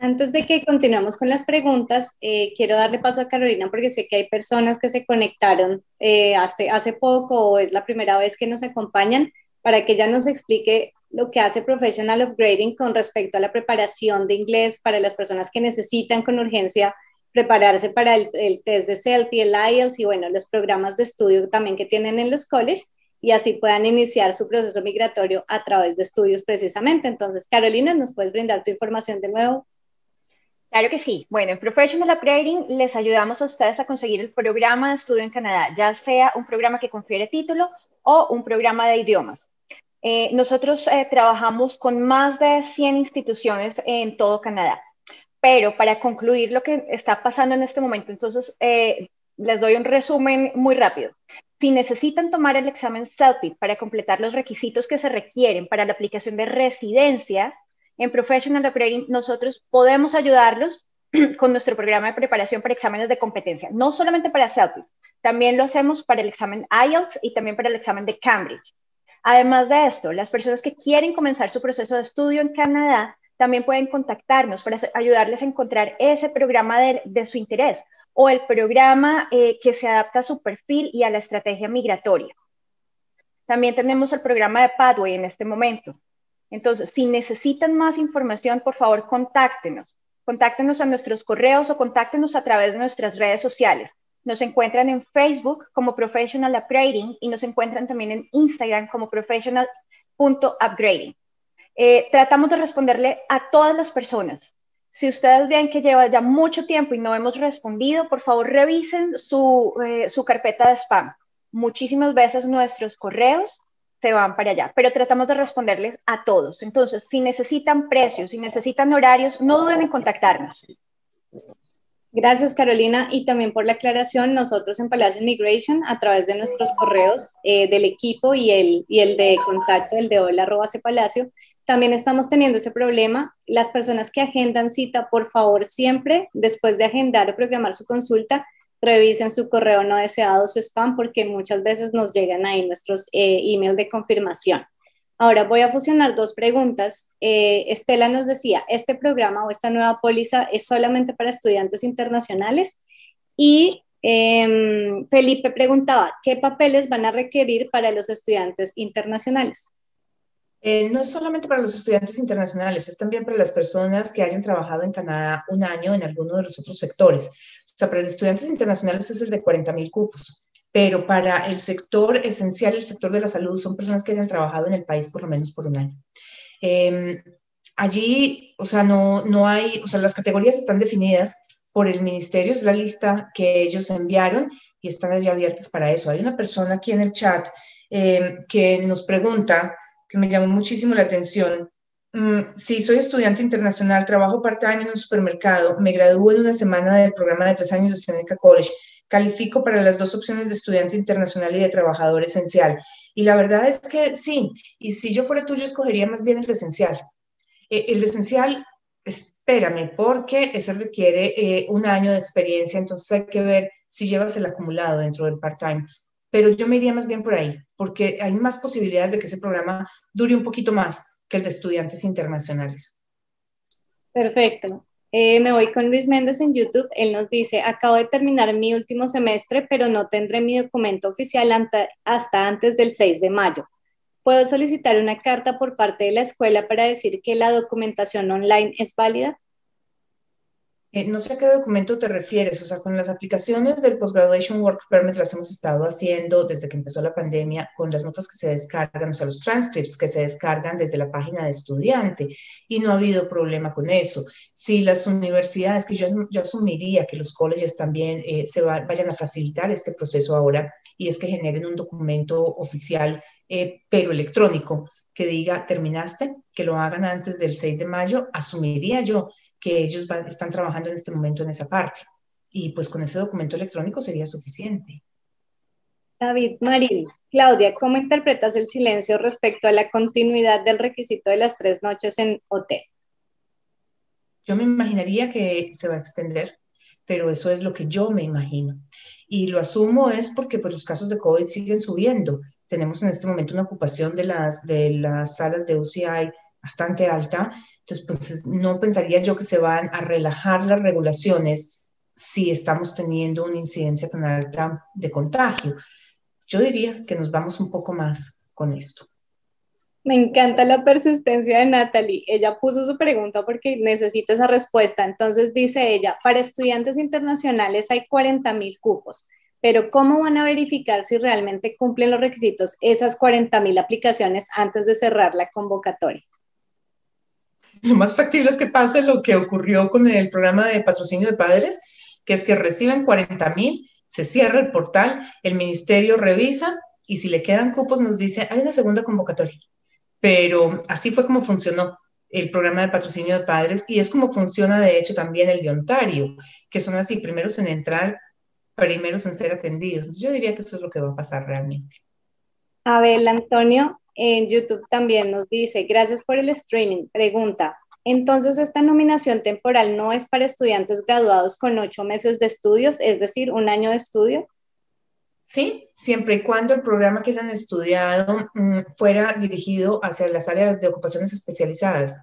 Antes de que continuemos con las preguntas, eh, quiero darle paso a Carolina porque sé que hay personas que se conectaron eh, hace, hace poco o es la primera vez que nos acompañan para que ella nos explique lo que hace Professional Upgrading con respecto a la preparación de inglés para las personas que necesitan con urgencia prepararse para el, test de CELPI, el IELTS y bueno, los programas de estudio también que tienen en los colleges y así puedan iniciar su proceso migratorio a través de estudios precisamente. Entonces, Carolina, ¿nos puedes brindar tu información de nuevo? Claro que sí. Bueno, en Professional Upgrading les ayudamos a ustedes a conseguir el programa de estudio en Canadá, ya sea un programa que confiere título o un programa de idiomas. Eh, nosotros eh, trabajamos con más de 100 instituciones en todo Canadá. Pero para concluir lo que está pasando en este momento, entonces eh, les doy un resumen muy rápido. si necesitan tomar el examen CELPIP para completar los requisitos que se requieren para la aplicación de residencia, en Professional Upgrading nosotros podemos ayudarlos con nuestro programa de preparación para exámenes de competencia, no solamente para CELPIP, también lo hacemos para el examen IELTS y también para el examen de Cambridge. Además de esto, las personas que quieren comenzar su proceso de estudio en Canadá también pueden contactarnos para ayudarles a encontrar ese programa de, su interés o el programa eh, que se adapta a su perfil y a la estrategia migratoria. También tenemos el programa de Pathway en este momento. Entonces, si necesitan más información, por favor, contáctenos. Contáctenos a nuestros correos o contáctenos a través de nuestras redes sociales. Nos encuentran en Facebook como Professional Upgrading y nos encuentran también en Instagram como professional.upgrading. Eh, tratamos de responderle a todas las personas. Si ustedes ven que lleva ya mucho tiempo y no hemos respondido, por favor revisen su, eh, su carpeta de spam. Muchísimas veces nuestros correos se van para allá, pero tratamos de responderles a todos. Entonces, si necesitan precios, si necesitan horarios, no duden en contactarnos. Gracias, Carolina, y también por la aclaración. Nosotros en Palacio Immigration, a través de nuestros correos eh, del equipo y el, y el de contacto, el de hola arroba palacio, también estamos teniendo ese problema. Las personas que agendan cita, por favor, siempre después de agendar o programar su consulta, revisen su correo no deseado, su spam, porque muchas veces nos llegan ahí nuestros eh, emails de confirmación. Ahora voy a fusionar dos preguntas. Eh, Estela nos decía, ¿este programa o esta nueva póliza es solamente para estudiantes internacionales? Y em, Felipe preguntaba, ¿qué papeles van a requerir para los estudiantes internacionales? Eh, no es solamente para los estudiantes internacionales, es también para las personas que hayan trabajado en Canadá un año en alguno de los otros sectores. O sea, para los estudiantes internacionales es el de 40 mil cupos pero para el sector esencial, el sector de la salud, son personas que hayan trabajado en el país por lo menos por un año. Em, allí, o sea, no, no hay, o sea, las categorías están definidas por el ministerio, es la lista que ellos enviaron y están ya abiertas para eso. Hay una persona aquí en el chat em, que nos pregunta, que me llamó muchísimo la atención, mm, si soy estudiante internacional, trabajo part-time en un supermercado, me gradúo en una semana del programa de tres años de Seneca College, califico para las dos opciones de estudiante internacional y de trabajador esencial. Y la verdad es que sí, y si yo fuera tú, yo escogería más bien el esencial. Eh, el esencial, espérame, porque ese requiere eh, un año de experiencia, entonces hay que ver si llevas el acumulado dentro del part-time. Pero yo me iría más bien por ahí, porque hay más posibilidades de que ese programa dure un poquito más que el de estudiantes internacionales. Perfecto. Eh, me voy con Luis Méndez en YouTube. Él nos dice, acabo de terminar mi último semestre, pero no tendré mi documento oficial hasta antes del 6 de mayo. ¿Puedo solicitar una carta por parte de la escuela para decir que la documentación online es válida? Eh, no sé a qué documento te refieres, o sea, con las aplicaciones del Postgraduation Work Permit las hemos estado haciendo desde que empezó la pandemia, con las notas que se descargan, o sea, los transcripts que se descargan desde la página de estudiante, y no ha habido problema con eso. Si las universidades, que yo, yo asumiría que los colegios también eh, se vayan a facilitar este proceso ahora, y es que generen un documento oficial, eh, pero electrónico, que diga, terminaste, que lo hagan antes del 6 de mayo, asumiría yo que ellos están trabajando en este momento en esa parte. Y pues con ese documento electrónico sería suficiente. David, Marín, Claudia, ¿cómo interpretas el silencio respecto a la continuidad del requisito de las tres noches en hotel? Yo me imaginaría que se va a extender, pero eso es lo que yo me imagino. Y lo asumo es porque pues, los casos de COVID siguen subiendo. Tenemos en este momento una ocupación de las, de las salas de UCI bastante alta. Entonces, pues no pensaría yo que se van a relajar las regulaciones si estamos teniendo una incidencia tan alta de contagio. Yo diría que nos vamos un poco más con esto. Me encanta la persistencia de Natalie. Ella puso su pregunta porque necesita esa respuesta. Entonces dice ella, para estudiantes internacionales hay 40 mil cupos, pero ¿cómo van a verificar si realmente cumplen los requisitos esas 40 mil aplicaciones antes de cerrar la convocatoria? lo más factible es que pase lo que ocurrió con el programa de patrocinio de padres, que es que reciben 40 mil, se cierra el portal, el ministerio revisa y si le quedan cupos nos dice, hay una segunda convocatoria. Pero así fue como funcionó el programa de patrocinio de padres y es como funciona de hecho también el de Ontario, que son así, primeros en entrar primeros en ser atendidos. yo diría que eso es lo que va a pasar realmente. Abel Antonio en YouTube también nos dice, gracias por el streaming. Pregunta, entonces esta nominación temporal no es para estudiantes graduados con ocho meses de estudios, es decir, un año de estudio. Sí, siempre y cuando el programa que hayan estudiado mm, fuera dirigido hacia las áreas de ocupaciones especializadas,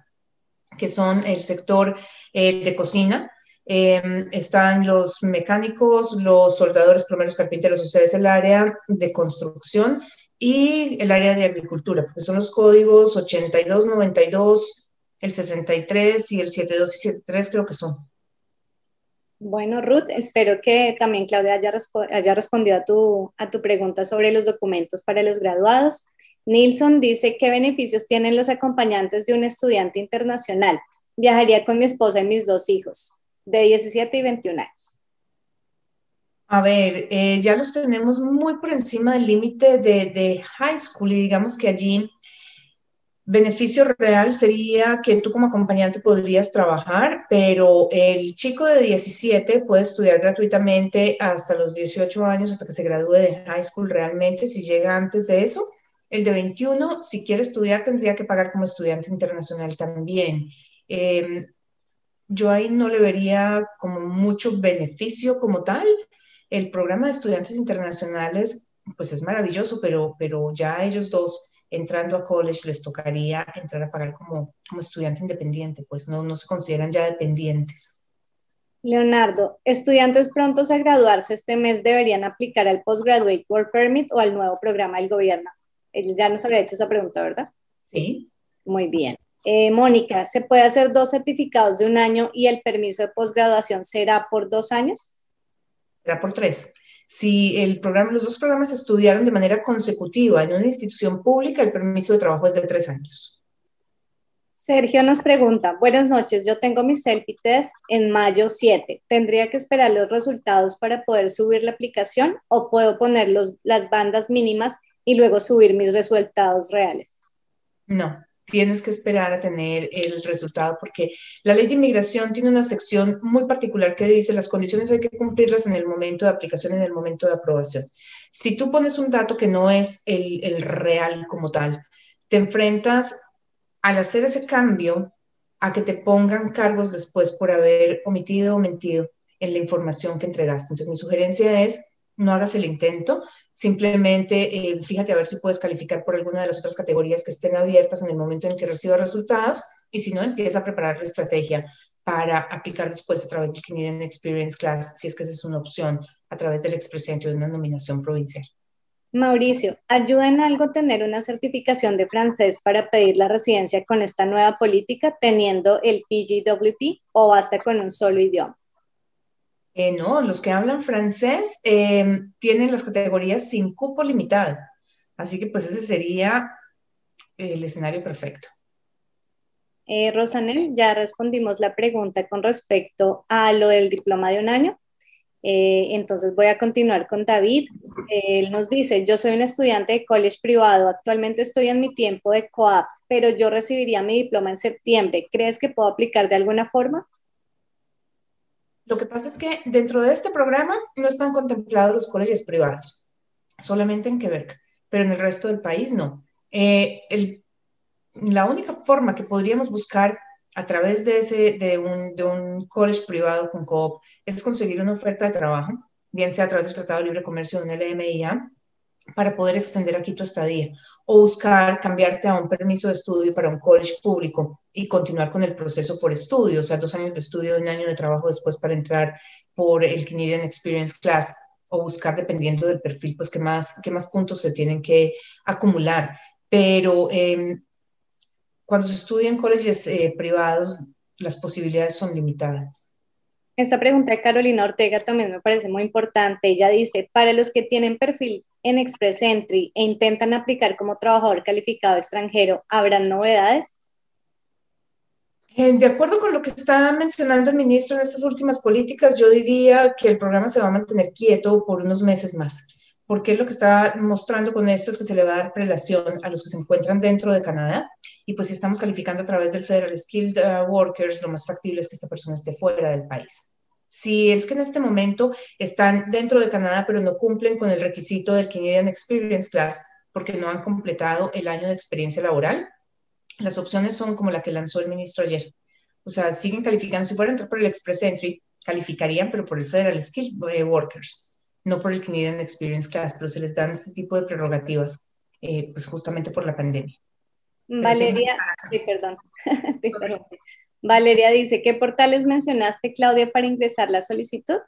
que son el sector eh, de cocina, em, están los mecánicos, los soldadores, plomeros, carpinteros, o sea, es el área de construcción y el área de agricultura, porque son los códigos 82, 92, el 63 y el 72 y 73 creo que son. Bueno, Ruth, espero que también Claudia haya, respondido a tu, a tu pregunta sobre los documentos para los graduados. Nilsson dice, ¿qué beneficios tienen los acompañantes de un estudiante internacional? Viajaría con mi esposa y mis dos hijos, de 17 y 21 años. A ver, eh, ya los tenemos muy por encima del límite de, de, high school y digamos que allí beneficio real sería que tú como acompañante podrías trabajar, pero el chico de 17 puede estudiar gratuitamente hasta los 18 años, hasta que se gradúe de high school realmente, si llega antes de eso. El de 21, si quiere estudiar, tendría que pagar como estudiante internacional también. Em, yo ahí no le vería como mucho beneficio como tal. El programa de estudiantes internacionales, pues es maravilloso, pero, pero ya ellos dos entrando a college les tocaría entrar a pagar como, como estudiante independiente, pues no, no se consideran ya dependientes. Leonardo, estudiantes prontos a graduarse este mes deberían aplicar al Postgraduate Work Permit o al nuevo programa del gobierno. Él ya nos había hecho esa pregunta, ¿verdad? Sí. Muy bien. Eh, Mónica, ¿se puede hacer dos certificados de un año y el permiso de posgraduación será por dos años? Será por tres. Si el programa, los dos programas estudiaron de manera consecutiva en una institución pública, el permiso de trabajo es de tres años. Sergio nos pregunta, buenas noches, yo tengo mi selfie test en mayo 7. ¿Tendría que esperar los resultados para poder subir la aplicación o puedo poner los, las bandas mínimas y luego subir mis resultados reales? No, tienes que esperar a tener el resultado porque la ley de inmigración tiene una sección muy particular que dice las condiciones hay que cumplirlas en el momento de aplicación, en el momento de aprobación. Si tú pones un dato que no es el, el real como tal, te enfrentas al hacer ese cambio a que te pongan cargos después por haber omitido o mentido en la información que entregaste. Entonces mi sugerencia es no hagas el intento, simplemente eh, fíjate a ver si puedes calificar por alguna de las otras categorías que estén abiertas en el momento en que recibas resultados y si no, empieza a preparar la estrategia para aplicar después a través del Canadian Experience Class, si es que esa es una opción, a través del expresidente de una nominación provincial. Mauricio, ¿ayuda en algo tener una certificación de francés para pedir la residencia con esta nueva política teniendo el PGWP o basta con un solo idioma? Eh, no, los que hablan francés em, tienen las categorías sin cupo limitado. Así que pues ese sería el escenario perfecto. Eh, Rosanel, ya respondimos la pregunta con respecto a lo del diploma de un año. Eh, entonces voy a continuar con David. Él nos dice, yo soy un estudiante de college privado, actualmente estoy en mi tiempo de COAP, pero yo recibiría mi diploma en septiembre. ¿Crees que puedo aplicar de alguna forma? Lo que pasa es que dentro de este programa no están contemplados los colegios privados, solamente en Quebec, pero en el resto del país no. Eh, la única forma que podríamos buscar a través de, ese, de, un, de un college privado con COOP es conseguir una oferta de trabajo, bien sea a través del Tratado de Libre Comercio de un LMIA, para poder extender aquí tu estadía o buscar cambiarte a un permiso de estudio para un college público y continuar con el proceso por estudio, o sea, dos años de estudio, un año de trabajo después para entrar por el Canadian Experience Class o buscar dependiendo del perfil, pues qué más, qué más puntos se tienen que acumular. Pero em, cuando se estudia en colegios eh, privados, las posibilidades son limitadas. Esta pregunta de Carolina Ortega también me parece muy importante. Ella dice, para los que tienen perfil en Express Entry e intentan aplicar como trabajador calificado extranjero, ¿habrán novedades? Eh, de acuerdo con lo que está mencionando el ministro en estas últimas políticas, yo diría que el programa se va a mantener quieto por unos meses más, porque lo que está mostrando con esto es que se le va a dar prelación a los que se encuentran dentro de Canadá y pues si estamos calificando a través del Federal Skilled uh, Workers, lo más factible es que esta persona esté fuera del país. Si es que en este momento están dentro de Canadá, pero no cumplen con el requisito del Canadian Experience Class porque no han completado el año de experiencia laboral, las opciones son como la que lanzó el ministro ayer. O sea, siguen calificando, si fueran entrar por el Express Entry, calificarían, pero por el Federal Skill eh, Workers, no por el Canadian Experience Class, pero se les dan este tipo de prerrogativas, eh, pues justamente por la pandemia. Valeria, sí, perdón. Valeria dice, ¿qué portales mencionaste, Claudia, para ingresar la solicitud?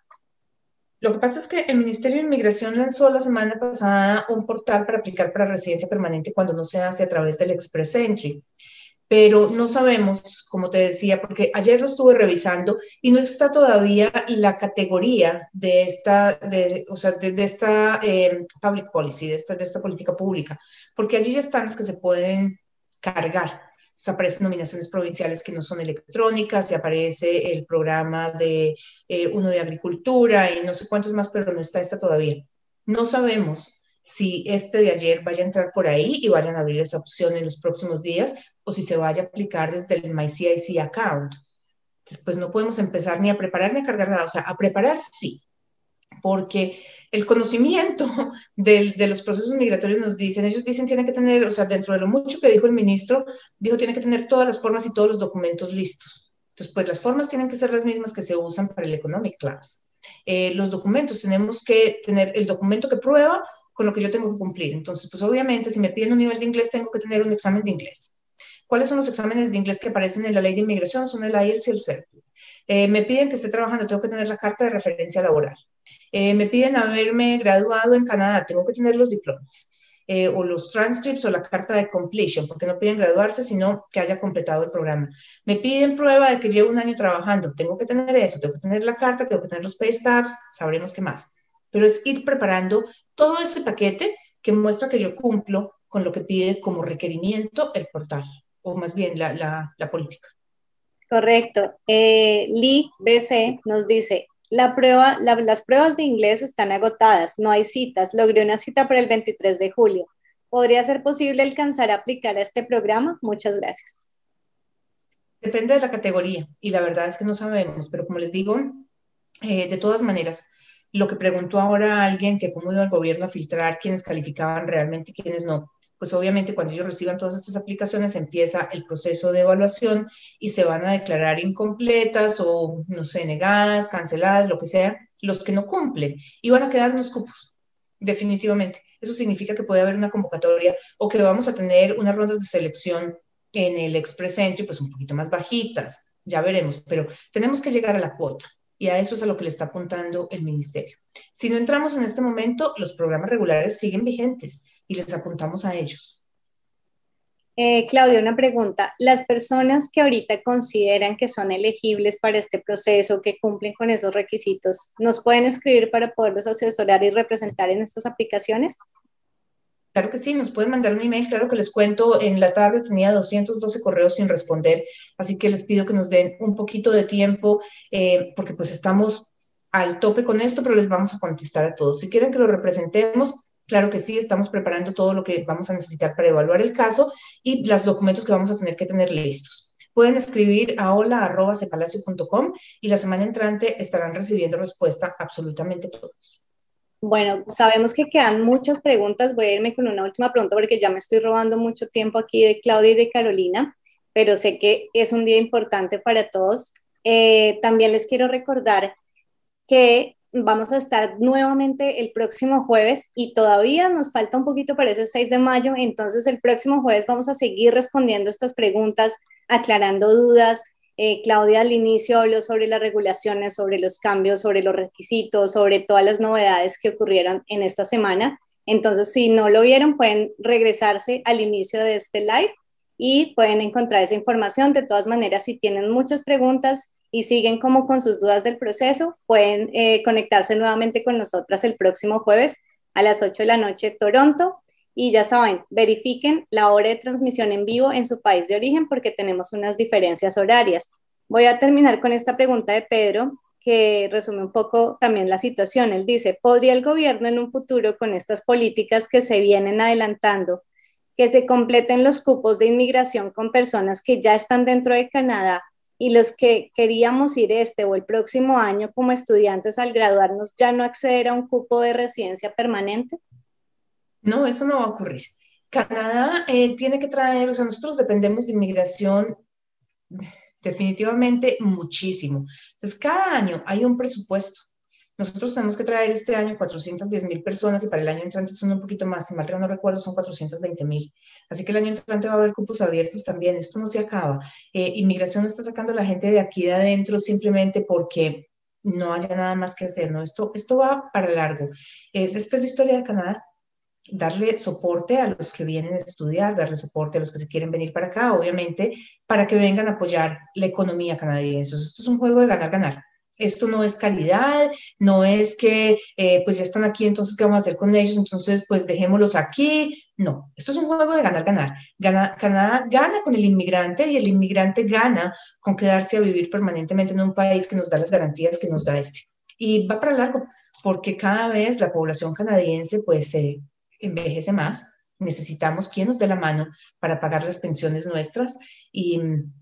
Lo que pasa es que el Ministerio de Inmigración lanzó la semana pasada un portal para aplicar para residencia permanente cuando no se hace a través del Express Entry. Pero no sabemos, como te decía, porque ayer lo estuve revisando y no está todavía la categoría de esta, de, o sea, de, esta eh, public policy, de esta, de esta política pública, porque allí ya están las que se pueden cargar se aparecen nominaciones provinciales que no son electrónicas, se aparece el programa de eh, uno de agricultura y no sé cuántos más, pero no está esta todavía. No sabemos si este de ayer vaya a entrar por ahí y vayan a abrir esa opción en los próximos días o si se vaya a aplicar desde el MyCIC account. Después no podemos empezar ni a preparar ni a cargar nada, o sea, a preparar sí, porque el conocimiento de, los procesos migratorios nos dicen, ellos dicen tiene que tener, o sea, dentro de lo mucho que dijo el ministro, dijo tiene que tener todas las formas y todos los documentos listos. Entonces, pues las formas tienen que ser las mismas que se usan para el Economic Class. Eh, los documentos, tenemos que tener el documento que prueba con lo que yo tengo que cumplir. Entonces, pues obviamente, si me piden un nivel de inglés, tengo que tener un examen de inglés. ¿Cuáles son los exámenes de inglés que aparecen en la ley de inmigración? Son el IELTS y el CERT. Eh, me piden que esté trabajando, tengo que tener la carta de referencia laboral. Eh, me piden haberme graduado en Canadá, tengo que tener los diplomas. Eh, o los transcripts o la carta de completion, porque no piden graduarse, sino que haya completado el programa. Me piden prueba de que llevo un año trabajando, tengo que tener eso, tengo que tener la carta, tengo que tener los pay stubs, sabremos qué más. Pero es ir preparando todo ese paquete que muestra que yo cumplo con lo que pide como requerimiento el portal, o más bien la, la, política. Correcto. Eh, Lee BC nos dice, la prueba, las pruebas de inglés están agotadas, no hay citas. Logré una cita para el 23 de julio. ¿Podría ser posible alcanzar a aplicar a este programa? Muchas gracias. Depende de la categoría y la verdad es que no sabemos, pero como les digo, eh, de todas maneras, lo que preguntó ahora alguien que cómo iba el gobierno a filtrar quiénes calificaban realmente y quiénes no, pues obviamente cuando ellos reciban todas estas aplicaciones empieza el proceso de evaluación y se van a declarar incompletas o, no sé, negadas, canceladas, lo que sea, los que no cumplen y van a quedar unos cupos, definitivamente. Eso significa que puede haber una convocatoria o que vamos a tener unas rondas de selección en el Express Entry, pues un poquito más bajitas, ya veremos, pero tenemos que llegar a la cuota y a eso es a lo que le está apuntando el ministerio. Si no entramos en este momento, los programas regulares siguen vigentes y les apuntamos a ellos. Eh, Claudia, una pregunta. Las personas que ahorita consideran que son elegibles para este proceso, que cumplen con esos requisitos, ¿nos pueden escribir para poderlos asesorar y representar en estas aplicaciones? Claro que sí, nos pueden mandar un email, claro que les cuento, en la tarde tenía 212 correos sin responder, así que les pido que nos den un poquito de tiempo, eh, porque pues estamos al tope con esto, pero les vamos a contestar a todos. Si quieren que lo representemos, claro que sí, estamos preparando todo lo que vamos a necesitar para evaluar el caso y los documentos que vamos a tener que tener listos. Pueden escribir a hola.cepalacio.com y la semana entrante estarán recibiendo respuesta absolutamente todos. Bueno, sabemos que quedan muchas preguntas. Voy a irme con una última pregunta porque ya me estoy robando mucho tiempo aquí de Claudia y de Carolina, pero sé que es un día importante para todos. Eh, también les quiero recordar que vamos a estar nuevamente el próximo jueves y todavía nos falta un poquito para ese 6 de mayo, entonces el próximo jueves vamos a seguir respondiendo estas preguntas, aclarando dudas, eh, Claudia al inicio habló sobre las regulaciones, sobre los cambios, sobre los requisitos, sobre todas las novedades que ocurrieron en esta semana. Entonces, si no lo vieron, pueden regresarse al inicio de este live y pueden encontrar esa información. De todas maneras, si tienen muchas preguntas y siguen como con sus dudas del proceso, pueden eh, conectarse nuevamente con nosotras el próximo jueves a las 8 de la noche Toronto y ya saben, verifiquen la hora de transmisión en vivo en su país de origen porque tenemos unas diferencias horarias. Voy a terminar con esta pregunta de Pedro, que resume un poco también la situación. Él dice, ¿podría el gobierno en un futuro con estas políticas que se vienen adelantando, que se completen los cupos de inmigración con personas que ya están dentro de Canadá y los que queríamos ir este o el próximo año como estudiantes al graduarnos ya no acceder a un cupo de residencia permanente? No, eso no va a ocurrir. Canadá eh, tiene que traer, o sea, nosotros dependemos de inmigración definitivamente muchísimo. Entonces, cada año hay un presupuesto. Nosotros tenemos que traer este año 410 mil personas y para el año entrante son un poquito más, si mal no recuerdo, son 420 mil. Así que el año entrante va a haber cupos abiertos también. Esto no se acaba. Eh, inmigración no está sacando a la gente de aquí de adentro simplemente porque no haya nada más que hacer. ¿no? Esto, esto va para largo. Es, esta es la historia de Canadá darle soporte a los que vienen a estudiar, darle soporte a los que se quieren venir para acá, obviamente, para que vengan a apoyar la economía canadiense. Esto es un juego de ganar-ganar. Esto no es calidad, no es que eh, pues ya están aquí, entonces ¿qué vamos a hacer con ellos? Entonces pues dejémoslos aquí. No, esto es un juego de ganar-ganar. Gana, Canadá gana con el inmigrante y el inmigrante gana con quedarse a vivir permanentemente en un país que nos da las garantías que nos da este. Y va para largo, porque cada vez la población canadiense pues se envejece más, necesitamos quien nos dé la mano para pagar las pensiones nuestras y mm,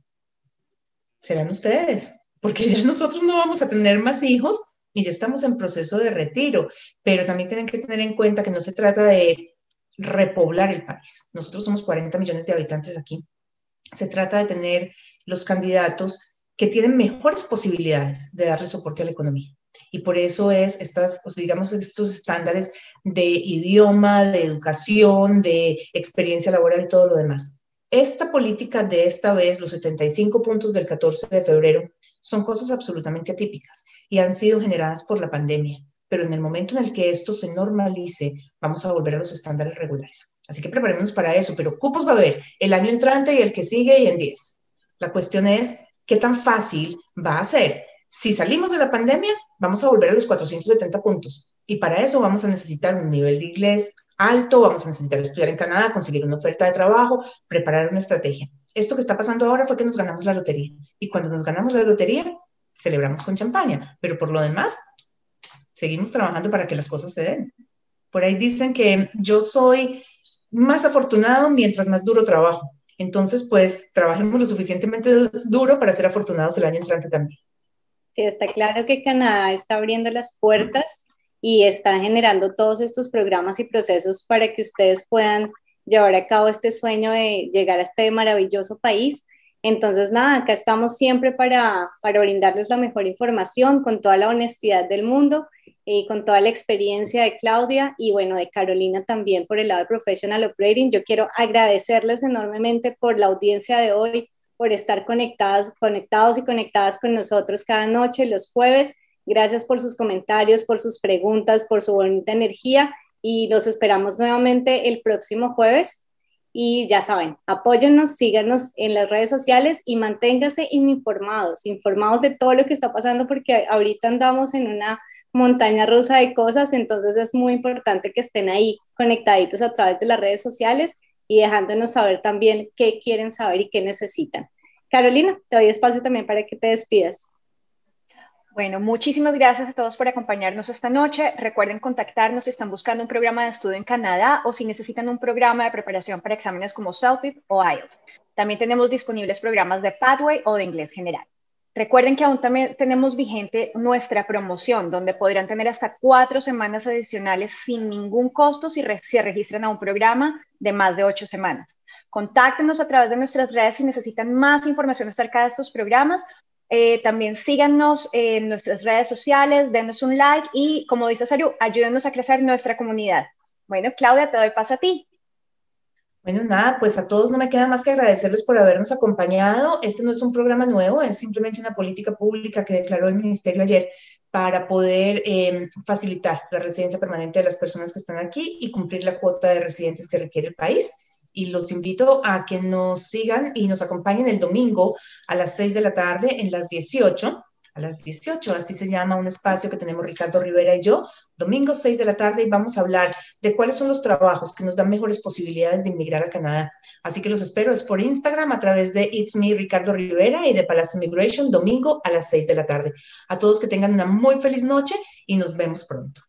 serán ustedes, porque ya nosotros no vamos a tener más hijos y ya estamos en proceso de retiro, pero también tienen que tener en cuenta que no se trata de repoblar el país. Nosotros somos 40 millones de habitantes aquí. Se trata de tener los candidatos que tienen mejores posibilidades de darle soporte a la economía. Y por eso es estas, digamos, estos estándares de idioma, de educación, de experiencia laboral y todo lo demás. Esta política de esta vez, los 75 puntos del 14 de febrero, son cosas absolutamente atípicas y han sido generadas por la pandemia. Pero en el momento en el que esto se normalice, vamos a volver a los estándares regulares. Así que preparémonos para eso, pero cupos va a haber el año entrante y el que sigue y en 10. La cuestión es, ¿qué tan fácil va a ser? Si salimos de la pandemia, vamos a volver a los 470 puntos. Y para eso vamos a necesitar un nivel de inglés alto, vamos a necesitar estudiar en Canadá, conseguir una oferta de trabajo, preparar una estrategia. Esto que está pasando ahora fue que nos ganamos la lotería. Y cuando nos ganamos la lotería, celebramos con champaña. Pero por lo demás, seguimos trabajando para que las cosas se den. Por ahí dicen que yo soy más afortunado mientras más duro trabajo. Entonces, pues, trabajemos lo suficientemente duro para ser afortunados el año entrante también. Sí, está claro que Canadá está abriendo las puertas y está generando todos estos programas y procesos para que ustedes puedan llevar a cabo este sueño de llegar a este maravilloso país. Entonces, nada, acá estamos siempre para, para brindarles la mejor información con toda la honestidad del mundo y con toda la experiencia de Claudia y bueno, de Carolina también por el lado de Professional Operating. Yo quiero agradecerles enormemente por la audiencia de hoy, por estar conectados, conectados y conectadas con nosotros cada noche, los jueves. Gracias por sus comentarios, por sus preguntas, por su bonita energía y los esperamos nuevamente el próximo jueves. Y ya saben, apóyennos, síganos en las redes sociales y manténganse informados, informados de todo lo que está pasando porque ahorita andamos en una montaña rusa de cosas, entonces es muy importante que estén ahí conectaditos a través de las redes sociales y dejándonos saber también qué quieren saber y qué necesitan. Carolina, te doy espacio también para que te despidas. Bueno, muchísimas gracias a todos por acompañarnos esta noche. Recuerden contactarnos si están buscando un programa de estudio en Canadá o si necesitan un programa de preparación para exámenes como CELFIP o IELTS. También tenemos disponibles programas de Pathway o de inglés general. Recuerden que aún también tenemos vigente nuestra promoción, donde podrán tener hasta cuatro semanas adicionales sin ningún costo si se registran a un programa de más de ocho semanas. Contáctenos a través de nuestras redes si necesitan más información acerca de estos programas. Eh, también síganos en nuestras redes sociales, denos un like y, como dice Saru, ayúdenos a crecer nuestra comunidad. Bueno, Claudia, te doy paso a ti. Bueno, nada, pues a todos no me queda más que agradecerles por habernos acompañado. Este no es un programa nuevo, es simplemente una política pública que declaró el Ministerio ayer para poder em, facilitar la residencia permanente de las personas que están aquí y cumplir la cuota de residentes que requiere el país. Y los invito a que nos sigan y nos acompañen el domingo a las 6 de la tarde en las 18 a las 18, así se llama un espacio que tenemos Ricardo Rivera y yo, domingo 6 de la tarde y vamos a hablar de cuáles son los trabajos que nos dan mejores posibilidades de inmigrar a Canadá. Así que los espero, es por Instagram a través de It's Me Ricardo Rivera y de Palacio Immigration, domingo a las 6 de la tarde. A todos que tengan una muy feliz noche y nos vemos pronto.